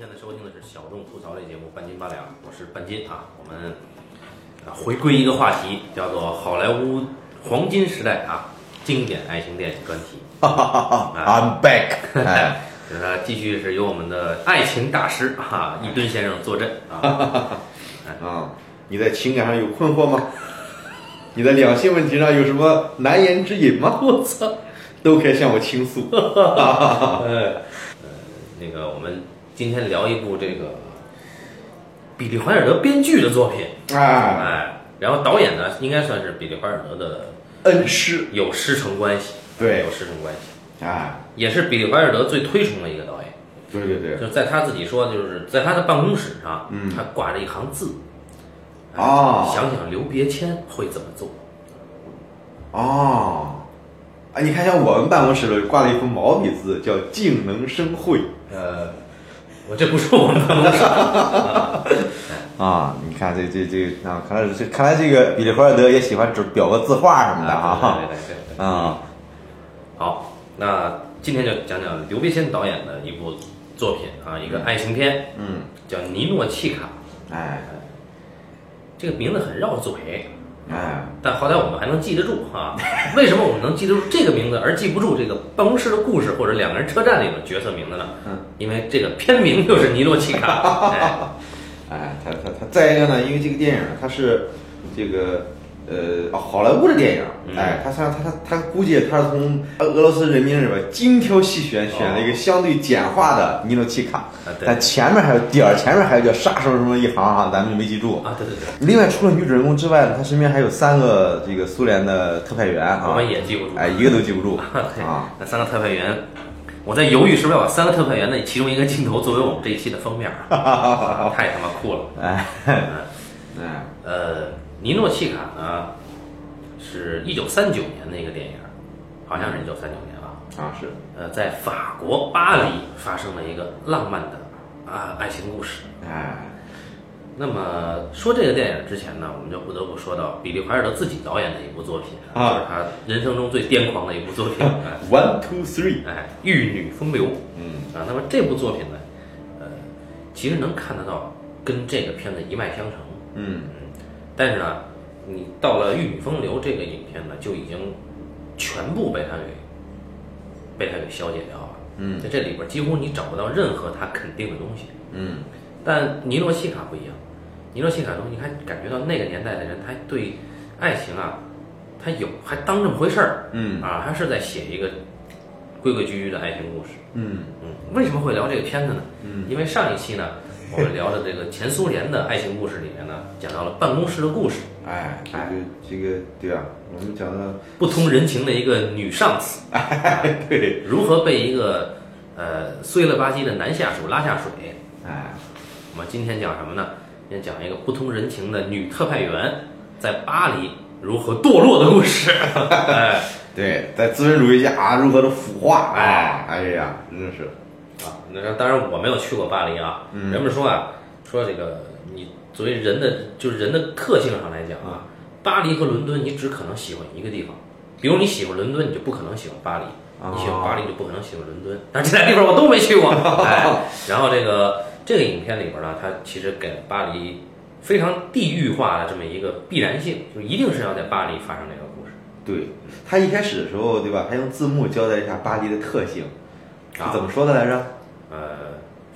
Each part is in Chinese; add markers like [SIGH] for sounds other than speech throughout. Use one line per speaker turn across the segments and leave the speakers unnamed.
现在收听的是小众吐槽类节目《半斤八两》，我是半斤啊。我们啊回归一个话题，叫做好莱坞黄金时代啊经典爱情电影专题。
I'm back，哎，[LAUGHS]
呃，继续是由我们的爱情大师哈、一吨先生坐镇啊。[LAUGHS]
啊，你在情感上有困惑吗？[LAUGHS] 你在两性问题上有什么难言之隐吗？
我操！
都可以向我倾诉。
今天聊一部这个比利怀尔德编剧的作品，
哎，
哎，然后导演呢应该算是比利怀尔德的
恩师，
有师承关系，
对。
有师承关系，
哎，
也是比利怀尔德最推崇的一个导演。
对对对，
就是在他自己说，就是在他的办公室上，
嗯。
他挂着一行字，哎
哦。
想想刘别谦会怎么做？
哦，啊，你看，像我们办公室里挂了一幅毛笔字，叫“静能生慧
呃，我这不是我们办公室，” [LAUGHS]
啊。你看这这这啊，看来这看来这个比利怀尔德也喜欢只裱个字画什么的啊。
对对对对对。
啊，
好，那今天就讲讲刘别谦导演的一部作品啊，一个爱情片，
嗯，
叫《尼诺契卡》。
哎
这个名字很绕嘴，
哎，
但好歹我们还能记得住啊。为什么我们能记得住这个名字，而记不住这个办公室的故事或者两个人车站里的角色名字呢？
嗯，
因为这个片名就是尼洛奇卡。[LAUGHS] 哎，
哎，他他他再一个呢，因为这个电影它是这个呃好莱坞的电影，
嗯
哎，他他他他估计他是从俄俄罗斯人民里边精挑细选，选了一个相对简化的尼诺奇卡。但前面还有点儿，前面还有叫杀手什么一行啊，咱们就没记住。
啊，对对对，
另外，除了女主人公之外呢，他身边还有三个这个苏联的特派员啊，
我们也记不住。
哎，一个都记不住啊。
那三个特派员，我在犹豫是不是要把三个特派员的其中一个镜头作为我们这一期的封面 [LAUGHS] 太他妈酷了。
哎
嗯
哎
呃，尼诺契卡呢，是一九三九年的一个电影，好像是一九三九年啊。
啊是
呃，在法国巴黎发生了一个浪漫的啊爱情故事。
哎
那么说这个电影之前呢，我们就不得不说到比利怀尔德自己导演的一部作品，
啊
就是他人生中最癫狂的一部作品，哎，[LAUGHS]
one two three，
哎，《玉女风流》
嗯
啊。那么这部作品呢，呃，其实能看得到跟这个片子一脉相承。
嗯
但是呢，你到了《玉女风流》这个影片呢，就已经全部被他给被他给消解掉了。
嗯
在这里边几乎你找不到任何他肯定的东西。
嗯
但尼诺西卡不一样，尼诺西卡中你还感觉到那个年代的人，他对爱情啊，他有还当这么回事儿
嗯
啊，他是在写一个规规矩矩的爱情故事。
嗯
嗯，为什么会聊这个片子呢？
嗯
因为上一期呢，我们聊的这个前苏联的爱情故事里面呢，讲到了办公室的故事，
哎，这个这个对啊，我们讲的
不通人情的一个女上司，[LAUGHS]
哎对，
如何被一个呃碎了吧唧的男下属拉下水。
哎
我们今天讲什么呢？今天讲一个不通人情的女特派员在巴黎如何堕落的故事。[LAUGHS] 哎，
对，在资本主义下啊，如何的腐化
哎
啊，哎呀，真是
啊，那当然我没有去过巴黎啊。
嗯
人们说啊，说这个你作为人的就是人的特性上来讲啊，巴黎和伦敦你只可能喜欢一个地方。比如你喜欢伦敦，你就不可能喜欢巴黎；
哦
你喜欢巴黎，就不可能喜欢伦敦。但这俩地方我都没去过。[LAUGHS] 哎，然后这个这个影片里边呢，它其实给了巴黎非常地域化的这么一个必然性，就一定是要在巴黎发生这个故事。
对。他一开始的时候，对吧？他用字幕交代一下巴黎的特性，
啊
怎么说的来着？
呃，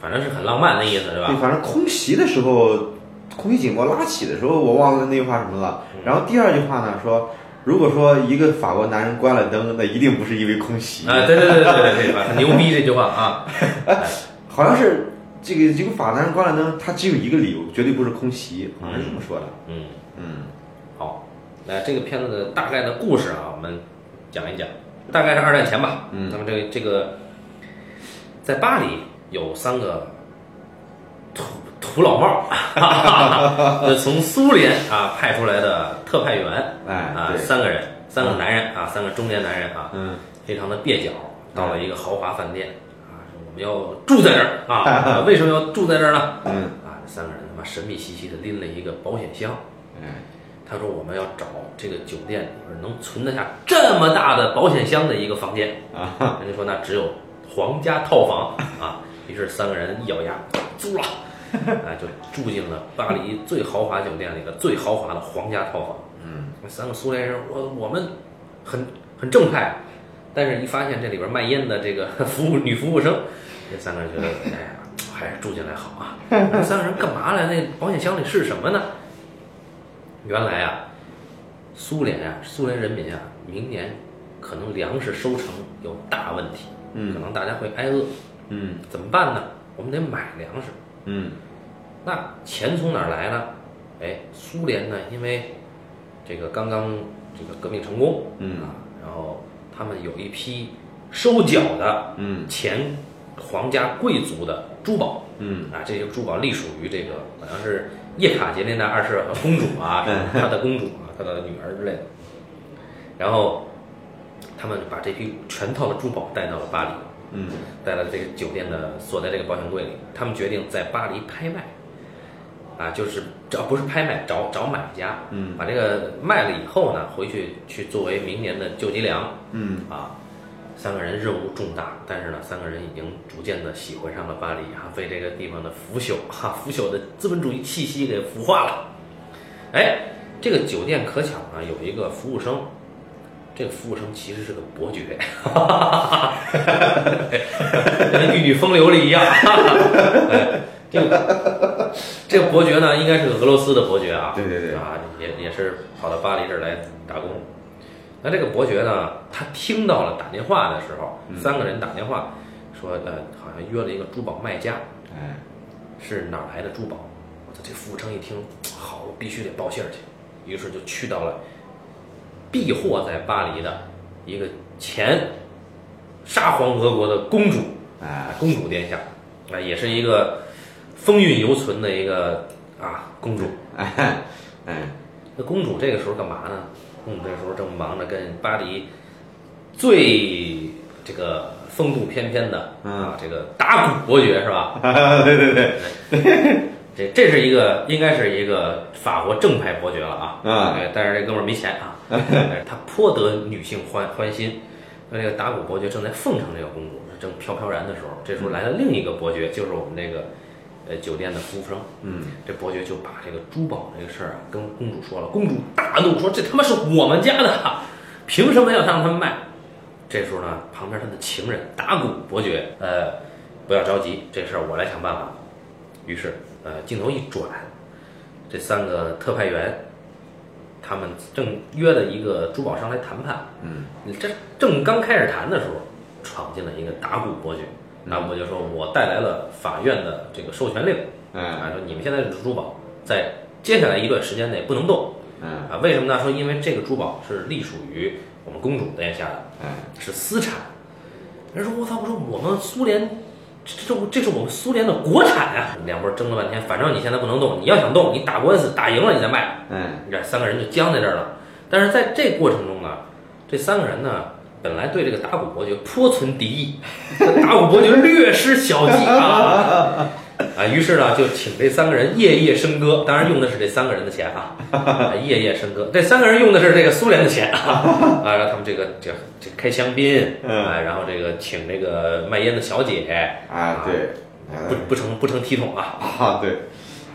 反正是很浪漫的意思，是吧
对，？反正空袭的时候，空袭警报拉起的时候，我忘了那句话什么了。
嗯
然后第二句话呢，说如果说一个法国男人关了灯，那一定不是因为空袭。
啊，对对对对对对，很牛逼这句话啊。[LAUGHS]
好像是这个这个法国男人关了灯，他只有一个理由，绝对不是空袭，好像是这么说的。
嗯，
嗯
好，那这个片子的大概的故事啊，我们讲一讲，大概是二战前吧。
嗯
那么这个这个，在巴黎有三个土土老帽 [LAUGHS] [LAUGHS] 从苏联啊派出来的特派员
哎
啊，三个人，三个男人啊，三个中年男人啊，
嗯
非常的蹩脚，到了一个豪华饭店啊，说我们要住在这儿啊，[LAUGHS] 为什么要住在这儿呢？
嗯，
啊，这三个人他妈神秘兮兮的拎了一个保险箱。
哎，
他说我们要找这个酒店能存得下这么大的保险箱的一个房间
啊，
人家说那只有皇家套房啊。[LAUGHS] 于是三个人一咬牙，租了，哎，[LAUGHS] 就住进了巴黎最豪华酒店里的最豪华的皇家套房。
嗯，
三个苏联人，我我们很很正派，但是一发现这里边卖烟的这个服务女服务生，[LAUGHS] 这三个人觉得，哎呀，还是住进来好啊。这三个人干嘛来？那保险箱里是什么呢？原来啊，苏联啊，苏联人民啊，明年可能粮食收成有大问题，
嗯。
可能大家会挨饿，
嗯。
怎么办呢？我们得买粮食。
嗯。
那钱从哪儿来呢？哎，苏联呢，因为这个刚刚这个革命成功，
嗯。
啊，然后他们有一批收缴的
嗯。
前皇家贵族的珠宝，
嗯。
啊，这些珠宝隶属于这个好像是叶卡捷琳娜二世和公主啊，
嗯。
她的公主啊，她的女儿之类的。然后他们把这批全套的珠宝带到了巴黎，
嗯
带到这个酒店的锁在这个保险柜里。他们决定在巴黎拍卖，啊，就是找不是拍卖，找找买家，
嗯
把这个卖了以后呢，回去去作为明年的救济粮。
嗯
啊，三个人任务重大，但是呢，三个人已经逐渐的喜欢上了巴黎啊，被这个地方的腐朽哈、腐朽的资本主义气息给腐化了。哎，这个酒店可巧啊，有一个服务生，这个服务生其实是个伯爵，[LAUGHS] 跟玉女风流了一样。哎，这个这个伯爵呢，应该是个俄罗斯的伯爵啊，
对对对
啊，也也是跑到巴黎这儿来打工。那这个伯爵呢，他听到了打电话的时候，三个人打电话说，呃，好像约了一个珠宝卖家，
哎
是哪儿来的珠宝？我操，这服务生一听，好，我必须得报信儿去，于是就去到了避祸在巴黎的一个前沙皇俄国的公主，
啊
公主殿下，啊，也是一个风韵犹存的一个啊公主。
哎哎
那公主这个时候干嘛呢？公主这时候正忙着跟巴黎最这个风度翩翩的啊，这个达古伯爵是吧？[LAUGHS]
对对对，
这这是一个应该是一个法国正派伯爵了啊，
啊
哎但是这哥们儿没钱啊，哎他颇得女性欢欢心。那这个达古伯爵正在奉承这个公主，正飘飘然的时候，这时候来了另一个伯爵，就是我们这个呃酒店的服务生。
嗯
这伯爵就把这个珠宝这个事儿啊跟公主说了，公主大怒说：“这他妈是我们家的，凭什么要让他们卖？”这时候呢，旁边他的情人达古伯爵，呃，不要着急，这事儿我来想办法。于是，呃，镜头一转，这三个特派员，他们正约了一个珠宝商来谈判。
嗯
这正刚开始谈的时候，闯进了一个达古伯爵。达古伯爵说：“我带来了法院的这个授权令。”
哎
啊，说你们现在的珠宝在接下来一段时间内不能动
嗯
啊？为什么呢？说因为这个珠宝是隶属于我们公主殿下的，
哎
是私产。人说我操，我说我们苏联，这这这是我们苏联的国产呀、两拨争了半天，反正你现在不能动，你要想动，你打官司打赢了你再卖。
嗯
这三个人就僵在这儿了。但是在这过程中呢，这三个人呢，本来对这个达古伯爵颇存敌意，这达古伯爵略施小计啊啊，于是呢就请这三个人夜夜笙歌，当然用的是这三个人的钱啊，啊 [LAUGHS] 夜夜笙歌。这三个人用的是这个苏联的钱啊，[LAUGHS] 啊，让他们这个这这开香槟，
嗯
啊，然后这个请这个卖烟的小姐，
啊对，
不不成不成体统啊，
啊对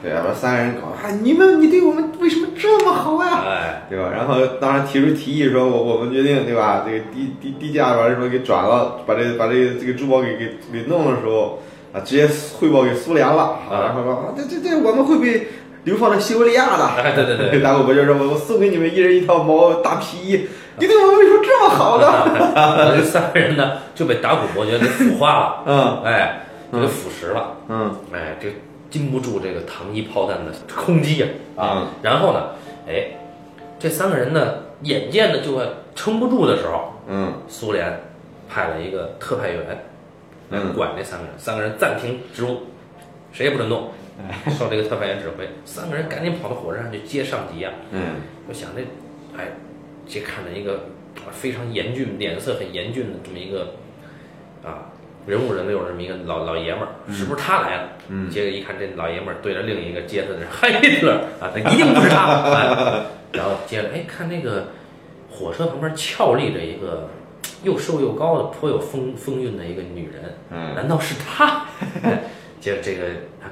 对，然后三个人搞啊，你们你对我们为什么这么好呀？
哎，
对吧？然后当然提出提议说，我我们决定对吧？这个低低低价把什么给转了，把这把这个这个珠宝给给给弄的时候啊，直接汇报给苏联了啊，然后说啊这这这我们会被流放到西伯利亚的。
哎对对对对
达古伯爵说，我我送给你们一人一套毛大皮衣，你对我们为什么这么好呢？[LAUGHS]
这三个人呢就被达古伯爵给腐化了，
嗯
哎，就给腐蚀了，
嗯
哎，这经不住这个糖衣炮弹的攻击呀啊！然后呢，哎，这三个人呢，眼见的就快撑不住的时候，
嗯
苏联派了一个特派员来
嗯
管这三个人，三个人暂停职务，谁也不准动，受这个特派员指挥。三个人赶紧跑到火车上去接上级啊、
嗯
我想这，哎，这看着一个啊非常严峻、脸色很严峻的这么一个啊人物人六这么一个老老爷们儿，是不是他来了？
嗯
接着一看这老爷们儿对着另一个接他的是海特勒啊，他一定不是他。哎、[LAUGHS] 然后接着哎看那个火车旁边翘立着一个又瘦又高的、颇有风风韵的一个女人，
嗯 [LAUGHS]
难道是她？哎接着这个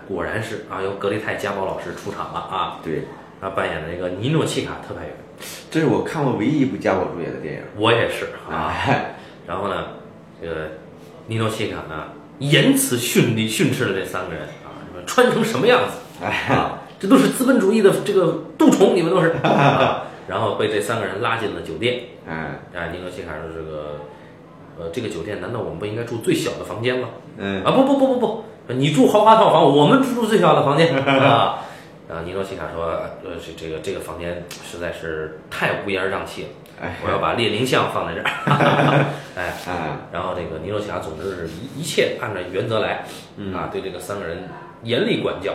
果然是啊，由格雷泰加宝老师出场了啊，
对，
他扮演的那个尼诺契卡特派员，
这是我看过唯一一部加宝主演的电影。
我也是啊。
哎，
然后呢，这个尼诺契卡呢，言辞训力训斥了这三个人啊，说穿成什么样子
哎，
啊，这都是资本主义的这个蠹虫，你们都是。啊 [LAUGHS] 然后被这三个人拉进了酒店。
哎，
啊，尼诺西卡说这个，呃，这个酒店难道我们不应该住最小的房间吗？
嗯，
啊，不不不不不，你住豪华套房，我们住最小的房间 [LAUGHS] 啊。然后尼诺西卡说，呃，这这个这个房间实在是太乌烟瘴气了，
哎，
我要把列宁像放在这儿。[LAUGHS] 哎，
哎，
然后这个尼罗西卡，总之是一一切按照原则来啊，对这个三个人严厉管教，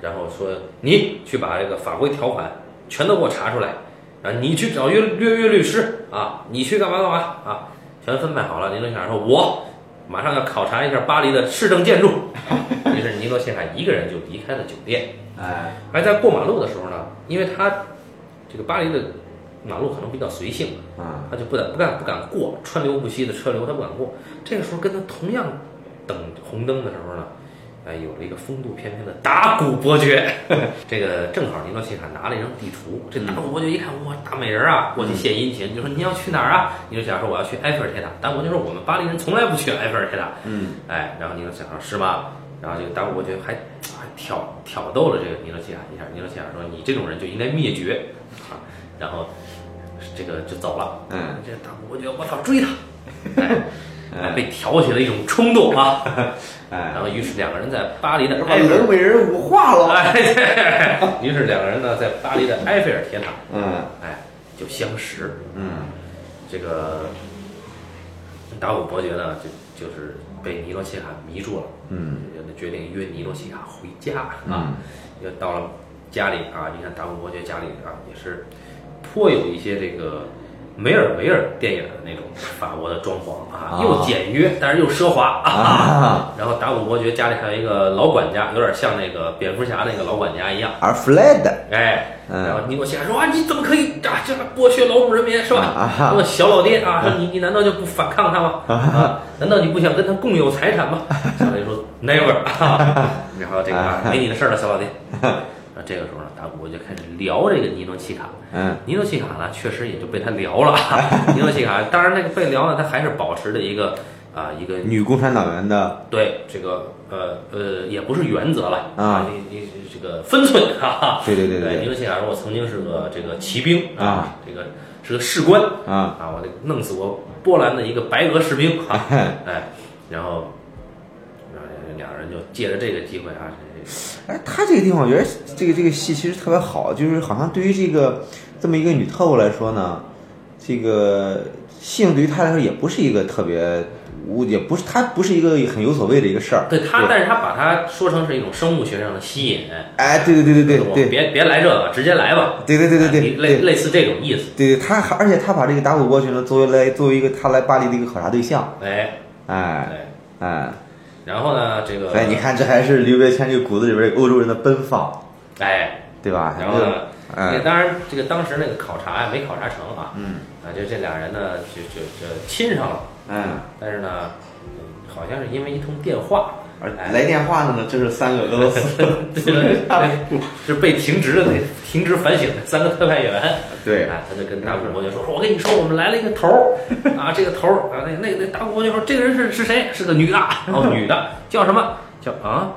然后说你去把这个法规条款全都给我查出来，啊，你去找约约约律师啊，你去干嘛干嘛啊，全分配好了。尼诺契卡说，我马上要考察一下巴黎的市政建筑。[LAUGHS] 于是尼诺契卡一个人就离开了酒店。
哎，
而在过马路的时候呢，因为他这个巴黎的马路可能比较随性，
啊，
他就不敢不敢不敢过，川流不息的车流他不敢过。这个时候跟他同样等红灯的时候呢，哎，有了一个风度翩翩的达古伯爵。[LAUGHS] 这个正好尼诺西卡拿了一张地图，这达古伯爵一看，哇，大美人啊，过去献殷勤，就说你要去哪儿啊？尼诺西卡说我要去埃菲尔铁塔。达古伯爵说我们巴黎人从来不去埃菲尔铁塔。
嗯，
哎，然后尼诺西卡说是吗？然后这个达古伯爵还还挑挑逗了这个尼诺西卡一下，尼诺西卡说你这种人就应该灭绝啊，然后这个就走了。
嗯，
这达古伯爵我操追他，哎，哎被挑起了一种冲动啊，[LAUGHS]
哎，
然后于是两个人在巴黎的
把
埃菲尔，
冷美人舞化了。
哎，对 [LAUGHS] 于是两个人呢在巴黎的埃菲尔铁塔，
嗯，
哎就相识。
嗯，
这个达古伯爵呢就就是被尼罗西卡迷住了。
嗯，
决定约尼罗西卡回家啊
嗯。
又到了家里啊，你看达古伯爵家里啊，也是颇有一些这个梅尔维尔电影的那种法国的装潢啊，
啊
又简约，但是又奢华
啊。[LAUGHS]
然后达古伯爵家里还有一个老管家，有点像那个蝙蝠侠那个老管家一样。
而 Fred，
哎，
嗯
然后尼古西亚说啊，你怎么可以啊，这剥削劳动人民是吧？
啊
那么小老爹啊，说你你难道就不反抗他吗？啊，难道你不想跟他共有财产吗？小老爹说 never，啊 [LAUGHS] 然后这个啊没你的事儿了，小老爹。[LAUGHS] 啊，这个时候呢，大古就开始聊这个尼诺契卡。
嗯，
尼诺契卡呢，确实也就被他聊了。[LAUGHS] 尼诺契卡，当然那个被聊呢，他还是保持着一个啊一个
女共产党员的，
对这个呃呃，也不是原则了
啊
你你这个分寸哈。
对对对对
尼诺契卡说，我曾经是个这个骑兵
啊，
这个是个士官
啊，
啊，我得弄死过波兰的一个白俄士兵啊，[LAUGHS] 哎，然后，然后两人就借着这个机会啊，这
哎，他这个地方，我觉得这个这个戏其实特别好，就是好像对于这个这么一个女特务来说呢，这个性对于她来说也不是一个特别无，也不是她不是一个很有所谓的一个事儿。
对他，但是他把它说成是一种生物学上的吸引，
哎，对对对对对对。
别别来这个，直接来吧，
对对对对对
类类似这种意思，
对，他还而且他把这个达古伯爵呢作为来作为一个他来巴黎的一个考察对象，
哎，
哎
对，
哎
然后呢，这个，
哎，你看这还是刘别谦这个骨子里边这欧洲人的奔放，
哎。
对吧？
然后呢，
哎
那当然，这个当时那个考察呀没考察成啊，
嗯
啊，就这俩人呢，就就就亲上了，
嗯，
但是呢，嗯好像是因为一通电话，
而
哎
来电话的呢，就是三个俄罗斯，
是被停职的那停职反省的三个特派员，[LAUGHS]
对，
啊，他就跟大古伯爵说，说我跟你说，我们来了一个头儿 [LAUGHS] 啊，这个头儿啊，那那那大古伯爵说，这个人是是谁？是个女的，[LAUGHS] 哦，女的，叫什么？叫啊，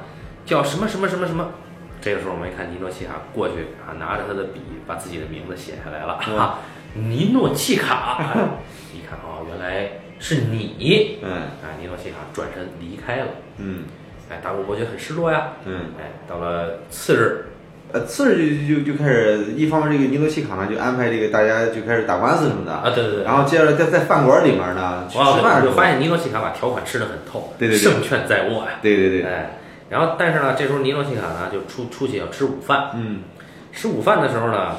叫什么什么什么什么？这个时候我们一看尼诺契卡过去啊，拿着他的笔把自己的名字写下来了啊，尼诺契卡，哎一看哦，原来是你，
嗯
啊，尼诺契卡转身离开了，
嗯
哎，达古伯爵很失落呀，
嗯。
哎，到了次日，
呃，次日就就就开始，一方面这个尼诺西卡呢就安排这个大家就开始打官司什么的，
啊，对对对，
然后接着在在饭馆里面呢吃饭
就发
现，
尼诺西卡把条款吃得很透，
对对对
胜券在握呀。
对对对，
哎，然后但是呢，这时候尼诺西卡呢就出出去要吃午饭，
嗯
吃午饭的时候呢，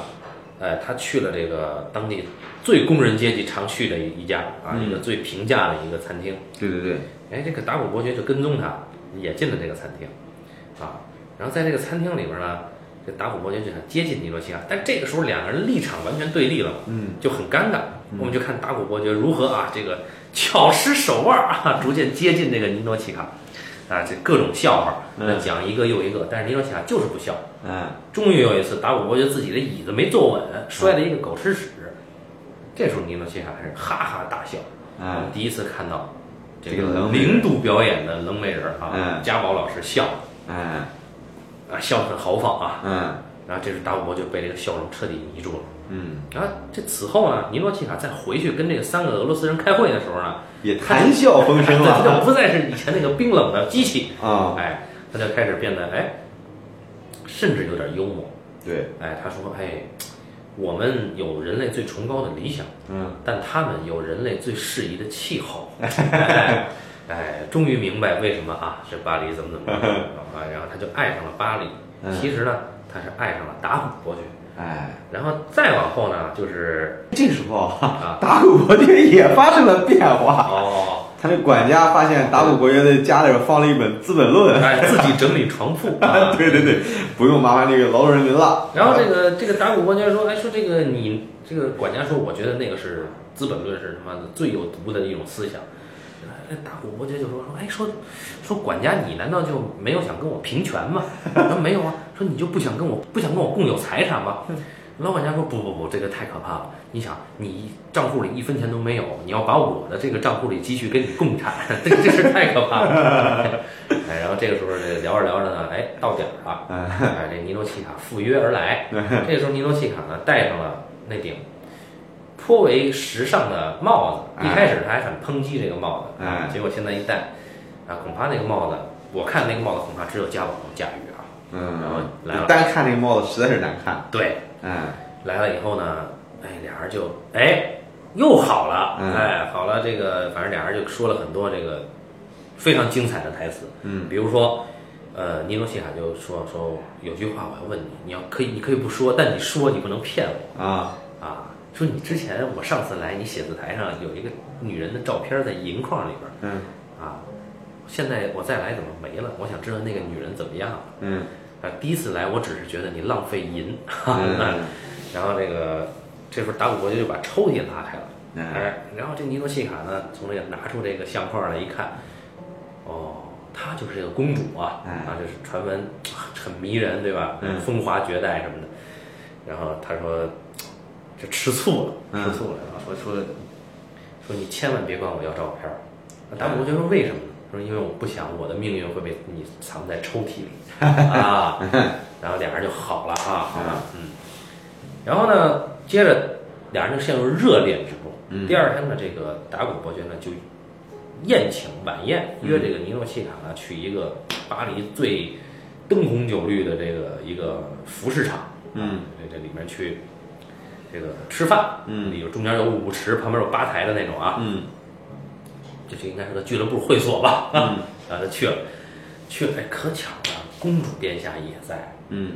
哎，他去了这个当地最工人阶级常去的一一家啊，
嗯
一个最平价的一个餐厅。
对对对，
哎，这个达古伯爵就跟踪他，也进了这个餐厅，啊，然后在这个餐厅里边呢，这达古伯爵就想接近尼罗奇亚，但这个时候两个人立场完全对立了嘛，
嗯
就很尴尬。我们就看达古伯爵如何啊，这个巧施手腕啊，逐渐接近这个尼罗奇卡。啊，这各种笑话，讲一个又一个，但是尼罗奇卡就是不笑。
嗯
终于有一次，达古伯爵自己的椅子没坐稳，摔了一个狗吃屎。这时候尼罗奇卡开始哈哈大笑。我们
嗯
第一次看到这
这个
零度表演的冷美人啊，
嗯
家宝老师笑
嗯
啊，笑得很豪放啊。
嗯
然后这时达古伯就被这个笑容彻底迷住了。
嗯，
然后这此后呢，尼诺契卡再回去跟这个三个俄罗斯人开会的时候呢，
也谈笑风生 [LAUGHS]
了，他就不再是以前那个冰冷的机器，
啊，
哎，他就开始变得哎，甚至有点幽默。
对，
哎，他说：“哎，我们有人类最崇高的理想，
嗯
但他们有人类最适宜的气候。[LAUGHS] 哎”哎，终于明白为什么啊，这巴黎怎么怎么着啊，然后他就爱上了巴黎。
嗯
其实呢，他是爱上了达古伯爵。
哎，
然后再往后呢，就是
这时候
啊，
达古伯爵也发生了变化。
哦，
他那管家发现达古伯爵的家里边放了一本《资本论》，
哎，自己整理床铺 [LAUGHS] 啊。
对对对，不用麻烦这个劳动人民了。
然后这个这个达古伯爵说，哎，说这个你这个管家说，我觉得那个是《资本论》是他妈的最有毒的一种思想。哎，达古伯爵就说说，哎，说说管家，你难道就没有想跟我平权吗？说没有啊，说你就不想跟我不想跟我共有财产吗？老管家说不不不，这个太可怕了。你想，你账户里一分钱都没有，你要把我的这个账户里积蓄跟你共产，[LAUGHS] 这个这是太可怕了。[LAUGHS] 哎，然后这个时候这聊着聊着呢，哎，到点儿了。哎，这尼诺契卡赴约而来。这个时候，尼诺契卡呢戴上了那顶颇为时尚的帽子。一开始他还很抨击这个帽子，
哎
结果现在一戴，啊，恐怕那个帽子，我看那个帽子恐怕只有家宝能驾驭啊。然后
嗯，
来了
单看那个帽子实在是难看。
对，
嗯。
来了以后呢，哎，俩人就哎又好了，
嗯。
哎，好了，这个反正俩人就说了很多这个非常精彩的台词，
嗯。
比如说，呃，尼诺西卡就说说有句话我要问你，你要可以你可以不说，但你说你不能骗我。
啊。
啊。说你之前我上次来，你写字台上有一个女人的照片在银框里边
嗯。
啊，现在我再来怎么没了？我想知道那个女人怎么样了。
嗯
啊，第一次来我只是觉得你浪费银，哈哈
嗯
然后这个这时候达古伯爵就把抽屉拉开了，
嗯
哎，然后这尼诺契卡呢从这个拿出这个相框来一看，哦，她就是这个公主啊，
哎
啊，就是传闻很迷人，对吧？
嗯
风华绝代什么的。然后他说，就吃醋了，
嗯
吃醋了，然后说说说你千万别管我要照片儿。达古伯爵说为什么呢？说因为我不想我的命运会被你藏在抽屉里 [LAUGHS] 啊。然后俩人就好了啊，好了，嗯。然后呢，接着俩人就陷入热恋之中。
嗯
第二天呢，这个达古伯爵呢就宴请晚宴，约这个尼诺契卡呢去一个巴黎最灯红酒绿的这个一个服饰厂，
嗯，
这这里面去这个吃饭，
嗯
里头中间有舞池，旁边有吧台的那种啊，
嗯
这就应该是个俱乐部会所吧，
嗯。[LAUGHS]
啊，他去了，去了，哎，可巧了，公主殿下也在，
嗯。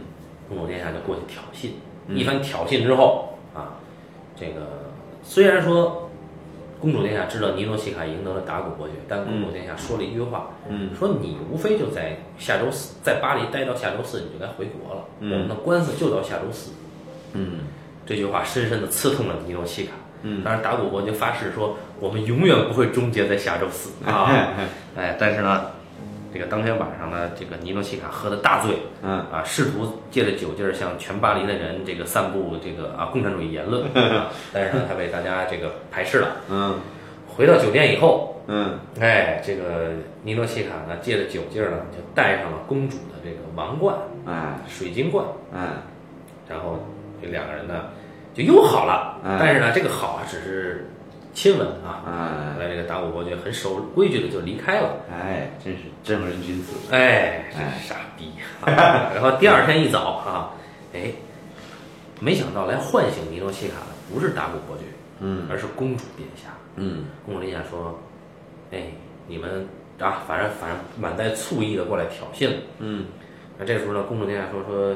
公主殿下就过去挑衅，
嗯。
一番挑衅之后啊，这个虽然说公主殿下知道尼诺西卡赢得了达古伯爵，但公主殿下说了一句话，
嗯。
说你无非就在下周四在巴黎待到下周四，你就该回国了，
嗯。
我们的官司就到下周四。
嗯。
这句话深深的刺痛了尼诺西卡。
嗯。
当然达古国就发誓说，我们永远不会终结在下周四。[LAUGHS] 啊。[LAUGHS] 哎，但是呢，这个当天晚上呢，这个尼诺西卡喝的大醉，
嗯。
啊，试图借着酒劲儿向全巴黎的人这个散布这个啊共产主义言论，[LAUGHS] 啊但是呢，他被大家这个排斥了。
嗯。
回到酒店以后，
嗯。
哎，这个尼诺西卡呢，借着酒劲儿呢，就戴上了公主的这个王冠，
哎。
水晶冠，
哎。
然后这两个人呢就又好了。
嗯
但是呢，这个好啊，只是亲吻啊。后
哎
来这个达古伯爵很守规矩的就离开了。
哎，真是正人君子。
哎，真是傻逼！啊 [LAUGHS] 然后第二天一早啊，哎，没想到来唤醒尼诺西卡的不是达古伯爵，
嗯
而是公主殿下。
嗯
公主殿下说：“哎，你们啊，反正反正满带醋意的过来挑衅了。
嗯
那这时候呢，公主殿下说说，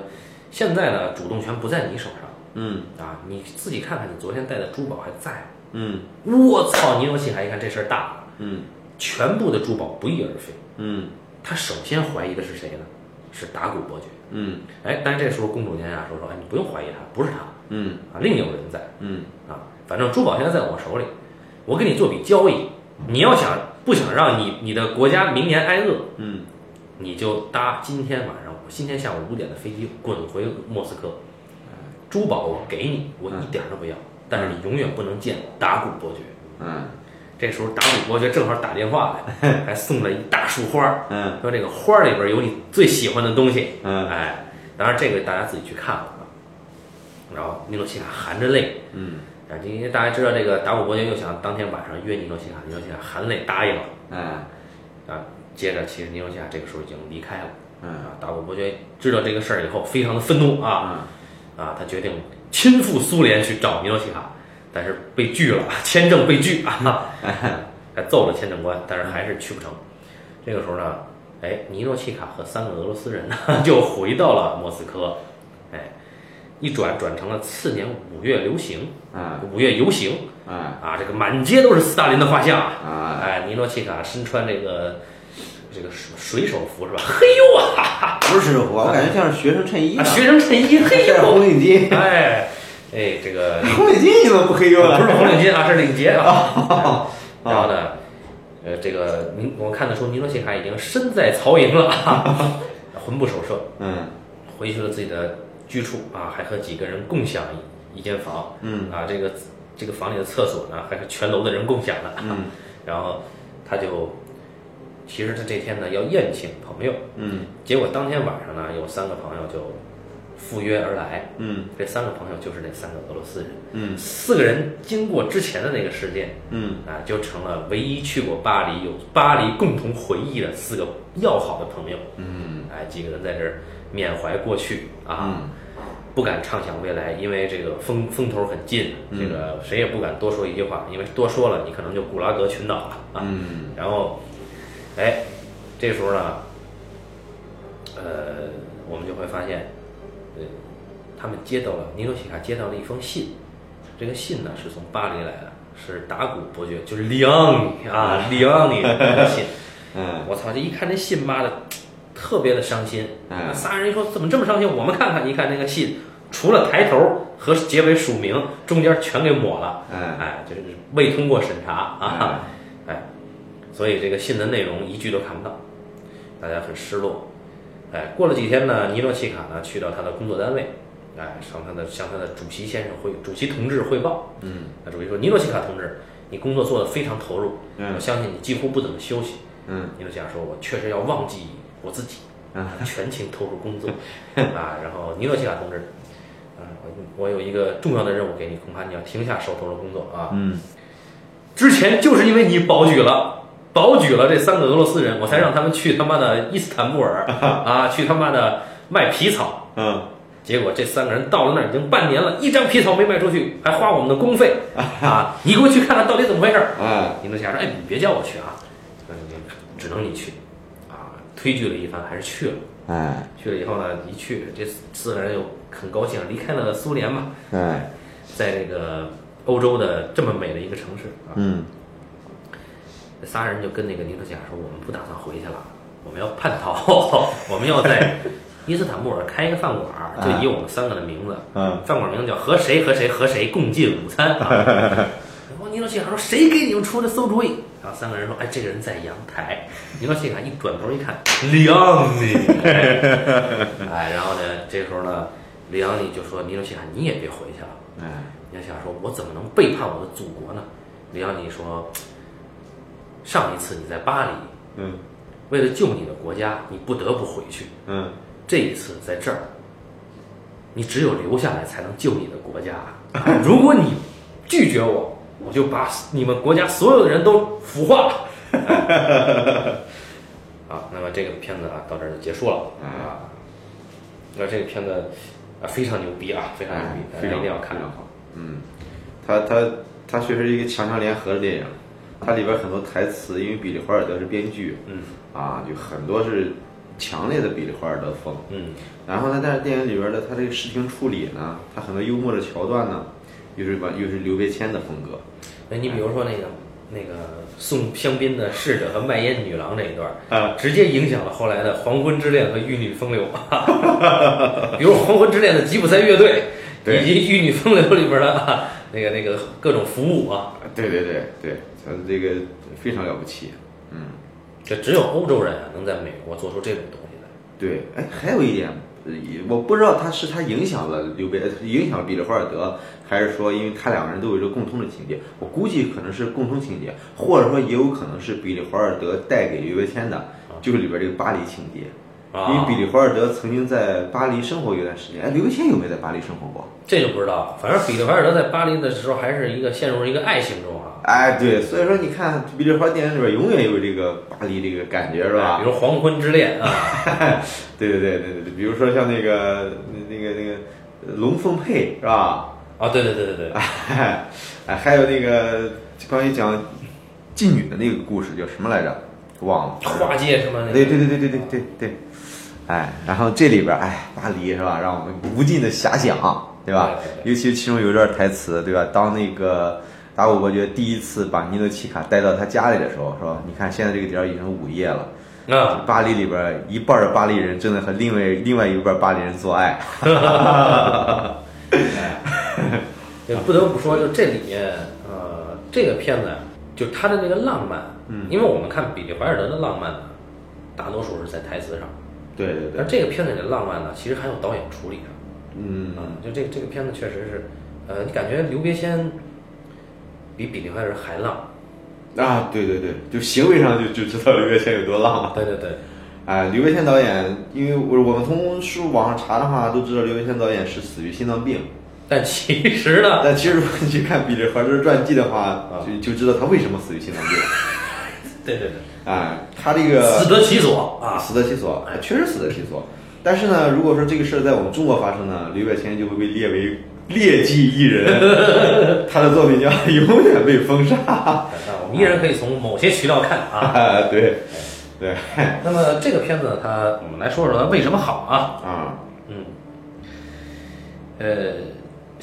现在呢，主动权不在你手上
嗯
啊，你自己看看，你昨天带的珠宝还在吗？
嗯
我操！尼诺西卡一看这事儿大了，
嗯
全部的珠宝不翼而飞。
嗯
他首先怀疑的是谁呢？是达古伯爵。
嗯
哎，但是这时候公主殿下说说，哎，你不用怀疑他，不是他
嗯
啊，另有人在
嗯
啊。反正珠宝现在在我手里，我跟你做笔交易，你要想不想让你你的国家明年挨饿，
嗯
你就搭今天晚上今天下午五点的飞机滚回莫斯科，珠宝我给你，我一点儿都不要，但是你永远不能见达古伯爵。
嗯
这时候达古伯爵正好打电话来，[LAUGHS] 还送了一大束花儿，
嗯
说这个花儿里边有你最喜欢的东西。
嗯
哎，当然这个大家自己去看吧。然后尼诺西卡含着泪，
嗯
啊，因为大家知道这个达古伯爵又想当天晚上约尼诺西卡，尼诺西卡含泪答应了。
嗯
啊，接着其实尼诺西卡这个时候已经离开了。
嗯
啊，达古伯爵知道这个事儿以后，非常的愤怒啊
嗯
啊，他决定亲赴苏联去找尼诺西卡，但是被拒了，签证被拒啊，[LAUGHS] 还揍了签证官，但是还是去不成。这个时候呢，哎，尼诺奇卡和三个俄罗斯人呢 [LAUGHS] 就回到了莫斯科，哎，一转转成了次年五月流行，
啊
五月游行
啊
啊，这个满街都是斯大林的画像啊。
啊
哎，尼诺契卡身穿这个这个水水手服是吧？[LAUGHS] 嘿呦啊，
不是水手服，我感觉像是学生衬衣
学生衬衣，[LAUGHS] 嘿
戴红，领巾，[LAUGHS]
哎哎，这个
红领巾你怎么不黑哟？
不是红领巾啊，是领结啊。
啊
然后呢，呃，这个您我看得出尼诺契卡已经身在曹营了，啊魂不守舍，
嗯。
回去了自己的居处啊，还和几个人共享一一间房，
嗯。
啊，这个这个房里的厕所呢，还是全楼的人共享的，
嗯。
然后他就，其实他这天呢要宴请朋友，
嗯。
结果当天晚上呢有三个朋友就赴约而来，
嗯。
这三个朋友就是那三个俄罗斯人，
嗯。
四个人经过之前的那个事件
嗯。
啊，就成了唯一去过巴黎有巴黎共同回忆的四个要好的朋友，
嗯。
哎，几个人在这儿缅怀过去啊。
嗯。
不敢畅想未来，因为这个风风头很近，
嗯。
这个谁也不敢多说一句话，因为多说了你可能就古拉格群岛了啊。
嗯。
然后，哎，这时候呢，呃，我们就会发现，呃，他们接到了尼罗西卡接到了一封信，这个信呢是从巴黎来的，是达古伯爵，就是里昂尼啊，里昂尼的信。[LAUGHS]
嗯
我操，这一看这信，妈的，特别的伤心。
嗯
仨人一说怎么这么伤心？我们看看，一看那个信，除了抬头和结尾署名，中间全给抹了。
嗯
哎，就是未通过审查啊，哎，所以这个信的内容一句都看不到，大家很失落。哎，过了几天呢，尼诺契卡呢去到他的工作单位，哎，向他的向他的主席先生汇主席同志汇报。
嗯
那主席说：“尼诺契卡同志，你工作做得非常投入，
嗯
我相信你几乎不怎么休息。”
嗯
尼诺契卡说：“我确实要忘记我自己，
嗯 [LAUGHS]
全情投入工作啊。”然后尼诺契卡同志，啊，我我有一个重要的任务给你，恐怕你要停下手头的工作啊。
嗯
之前就是因为你保举了，保举了这三个俄罗斯人，我才让他们去他妈的伊斯坦布尔 [LAUGHS] 啊，去他妈的卖皮草。
嗯
结果这三个人到了那儿已经半年了，一张皮草没卖出去，还花我们的工费 [LAUGHS] 啊！你给我去看看到底怎么回事儿。
哎
尼诺夏说：“哎，你别叫我去啊，嗯，只能你去，啊，推拒了一番，还是去了。
哎
去了以后呢，一去，这四个人又很高兴，离开了苏联嘛，
哎
在这个欧洲的这么美的一个城市啊，
嗯
这仨人就跟那个尼诺夏说：我们不打算回去了，我们要叛逃，[LAUGHS] 我们要在 [LAUGHS] 伊斯坦布尔开一个饭馆儿，就以我们三个的名字，
嗯
饭馆名字叫和谁和谁和谁共进午餐啊。[LAUGHS] 然后尼诺西卡说：“谁给你们出的馊主意？”然后三个人说：“哎，这个人在阳台。”尼诺西卡一转头一看，里昂尼。哎，然后呢，这时候呢，里昂尼就说：“尼诺西卡，你也别回去了。”
哎
尼诺西卡说：“我怎么能背叛我的祖国呢？”里昂尼说：“上一次你在巴黎，
嗯
为了救你的国家，你不得不回去。
嗯
这一次在这儿，你只有留下来才能救你的国家。[LAUGHS] 如果你拒绝我，我就把你们国家所有的人都腐化。[LAUGHS] 啊，那么这个片子啊到这儿就结束了啊。那这个片子啊非常牛逼啊，非常牛逼，大
非常
家一定要看
非。常好。嗯，他他他确实是一个强强联合的电影，它里边很多台词，因为比利华尔德是编剧，
嗯
啊，就很多是强烈的比利华尔德风。
嗯
然后呢，但是电影里边的他这个视听处理呢，他很多幽默的桥段呢，又是完又是刘别谦的风格。
那，你比如说那个那个送香槟的侍者和卖烟女郎那一段，
啊，
直接影响了后来的《黄昏之恋》和《玉女风流》，[LAUGHS] 比如《黄昏之恋》的吉普赛乐队，
对
以及《玉女风流》里边的啊那个那个各种服务啊。
对对对对，他这个非常了不起。嗯
这只有欧洲人啊，能在美国做出这种东西来。
对，哎，还有一点，我不知道他是他影响了刘备，呃影响了比利华尔德，还是说因为他两个人都有一个共通的情节？我估计可能是共通情节，或者说也有可能是比利华尔德带给刘别谦的，就是里边这个巴黎情节。
啊，
因为比利怀尔德曾经在巴黎生活一段时间，哎，刘别谦有没有在巴黎生活过？
这就不知道了。反正比利怀尔德在巴黎的时候，还是一个陷入了一个爱情中啊，
哎，对，所以说你看比利怀尔电影里边永远有这个巴黎这个感觉，是吧
比？如《黄昏之恋》啊，[LAUGHS]
对对对对对对，比如说像那个那个那个呃龙凤配，是吧？
啊，对对对对对，
哎，[LAUGHS] 哎，还有那个关于讲妓女的那个故事叫什么来着？忘了。
跨界什么那个，
对对对对对对对对。哎，然后这里边哎，巴黎是吧？让我们无尽的遐想，对吧？
对对对
尤其其中有一段台词，对吧？当那个达古伯爵第一次把尼诺奇卡带到他家里的时候，是吧？你看现在这个点儿已经午夜了，
啊，
巴黎里边一半儿的巴黎人正在和另外另外一半儿巴黎人做爱。[LAUGHS] [LAUGHS] [LAUGHS]
也不得不说，就这里面，呃，这个片子呀，就他的那个浪漫，
嗯。
因为我们看比利怀尔德的浪漫呢，大多数是在台词上，
对对对。
而，这个片子里的浪漫呢，其实还有导演处理的，
嗯，
嗯，就这这个片子确实是，呃，你感觉刘别谦比比利怀尔德还浪，
啊，对对对，就行为上就就知道刘别谦有多浪了。
对对对，
哎，刘别谦导演，因为我我们从书网上查的话，都知道刘别谦导演是死于心脏病。
但其实呢，
但其实如果你去看《比利怀尔德传记》的话
啊，
就就知道他为什么死于心脏病。
对对对，
啊，他这个
死得其所啊，
死得其所，哎确实死得其所。但是呢，如果说这个事儿在我们中国发生呢，刘百谦就会被列为劣迹艺人，[LAUGHS] 他的作品将永远被封杀。
啊，我们依然可以从某些渠道看啊。
啊，对，[LAUGHS] 对，[LAUGHS]
那么这个片子呢，它我们来说说它为什么好啊？
啊，
嗯，呃，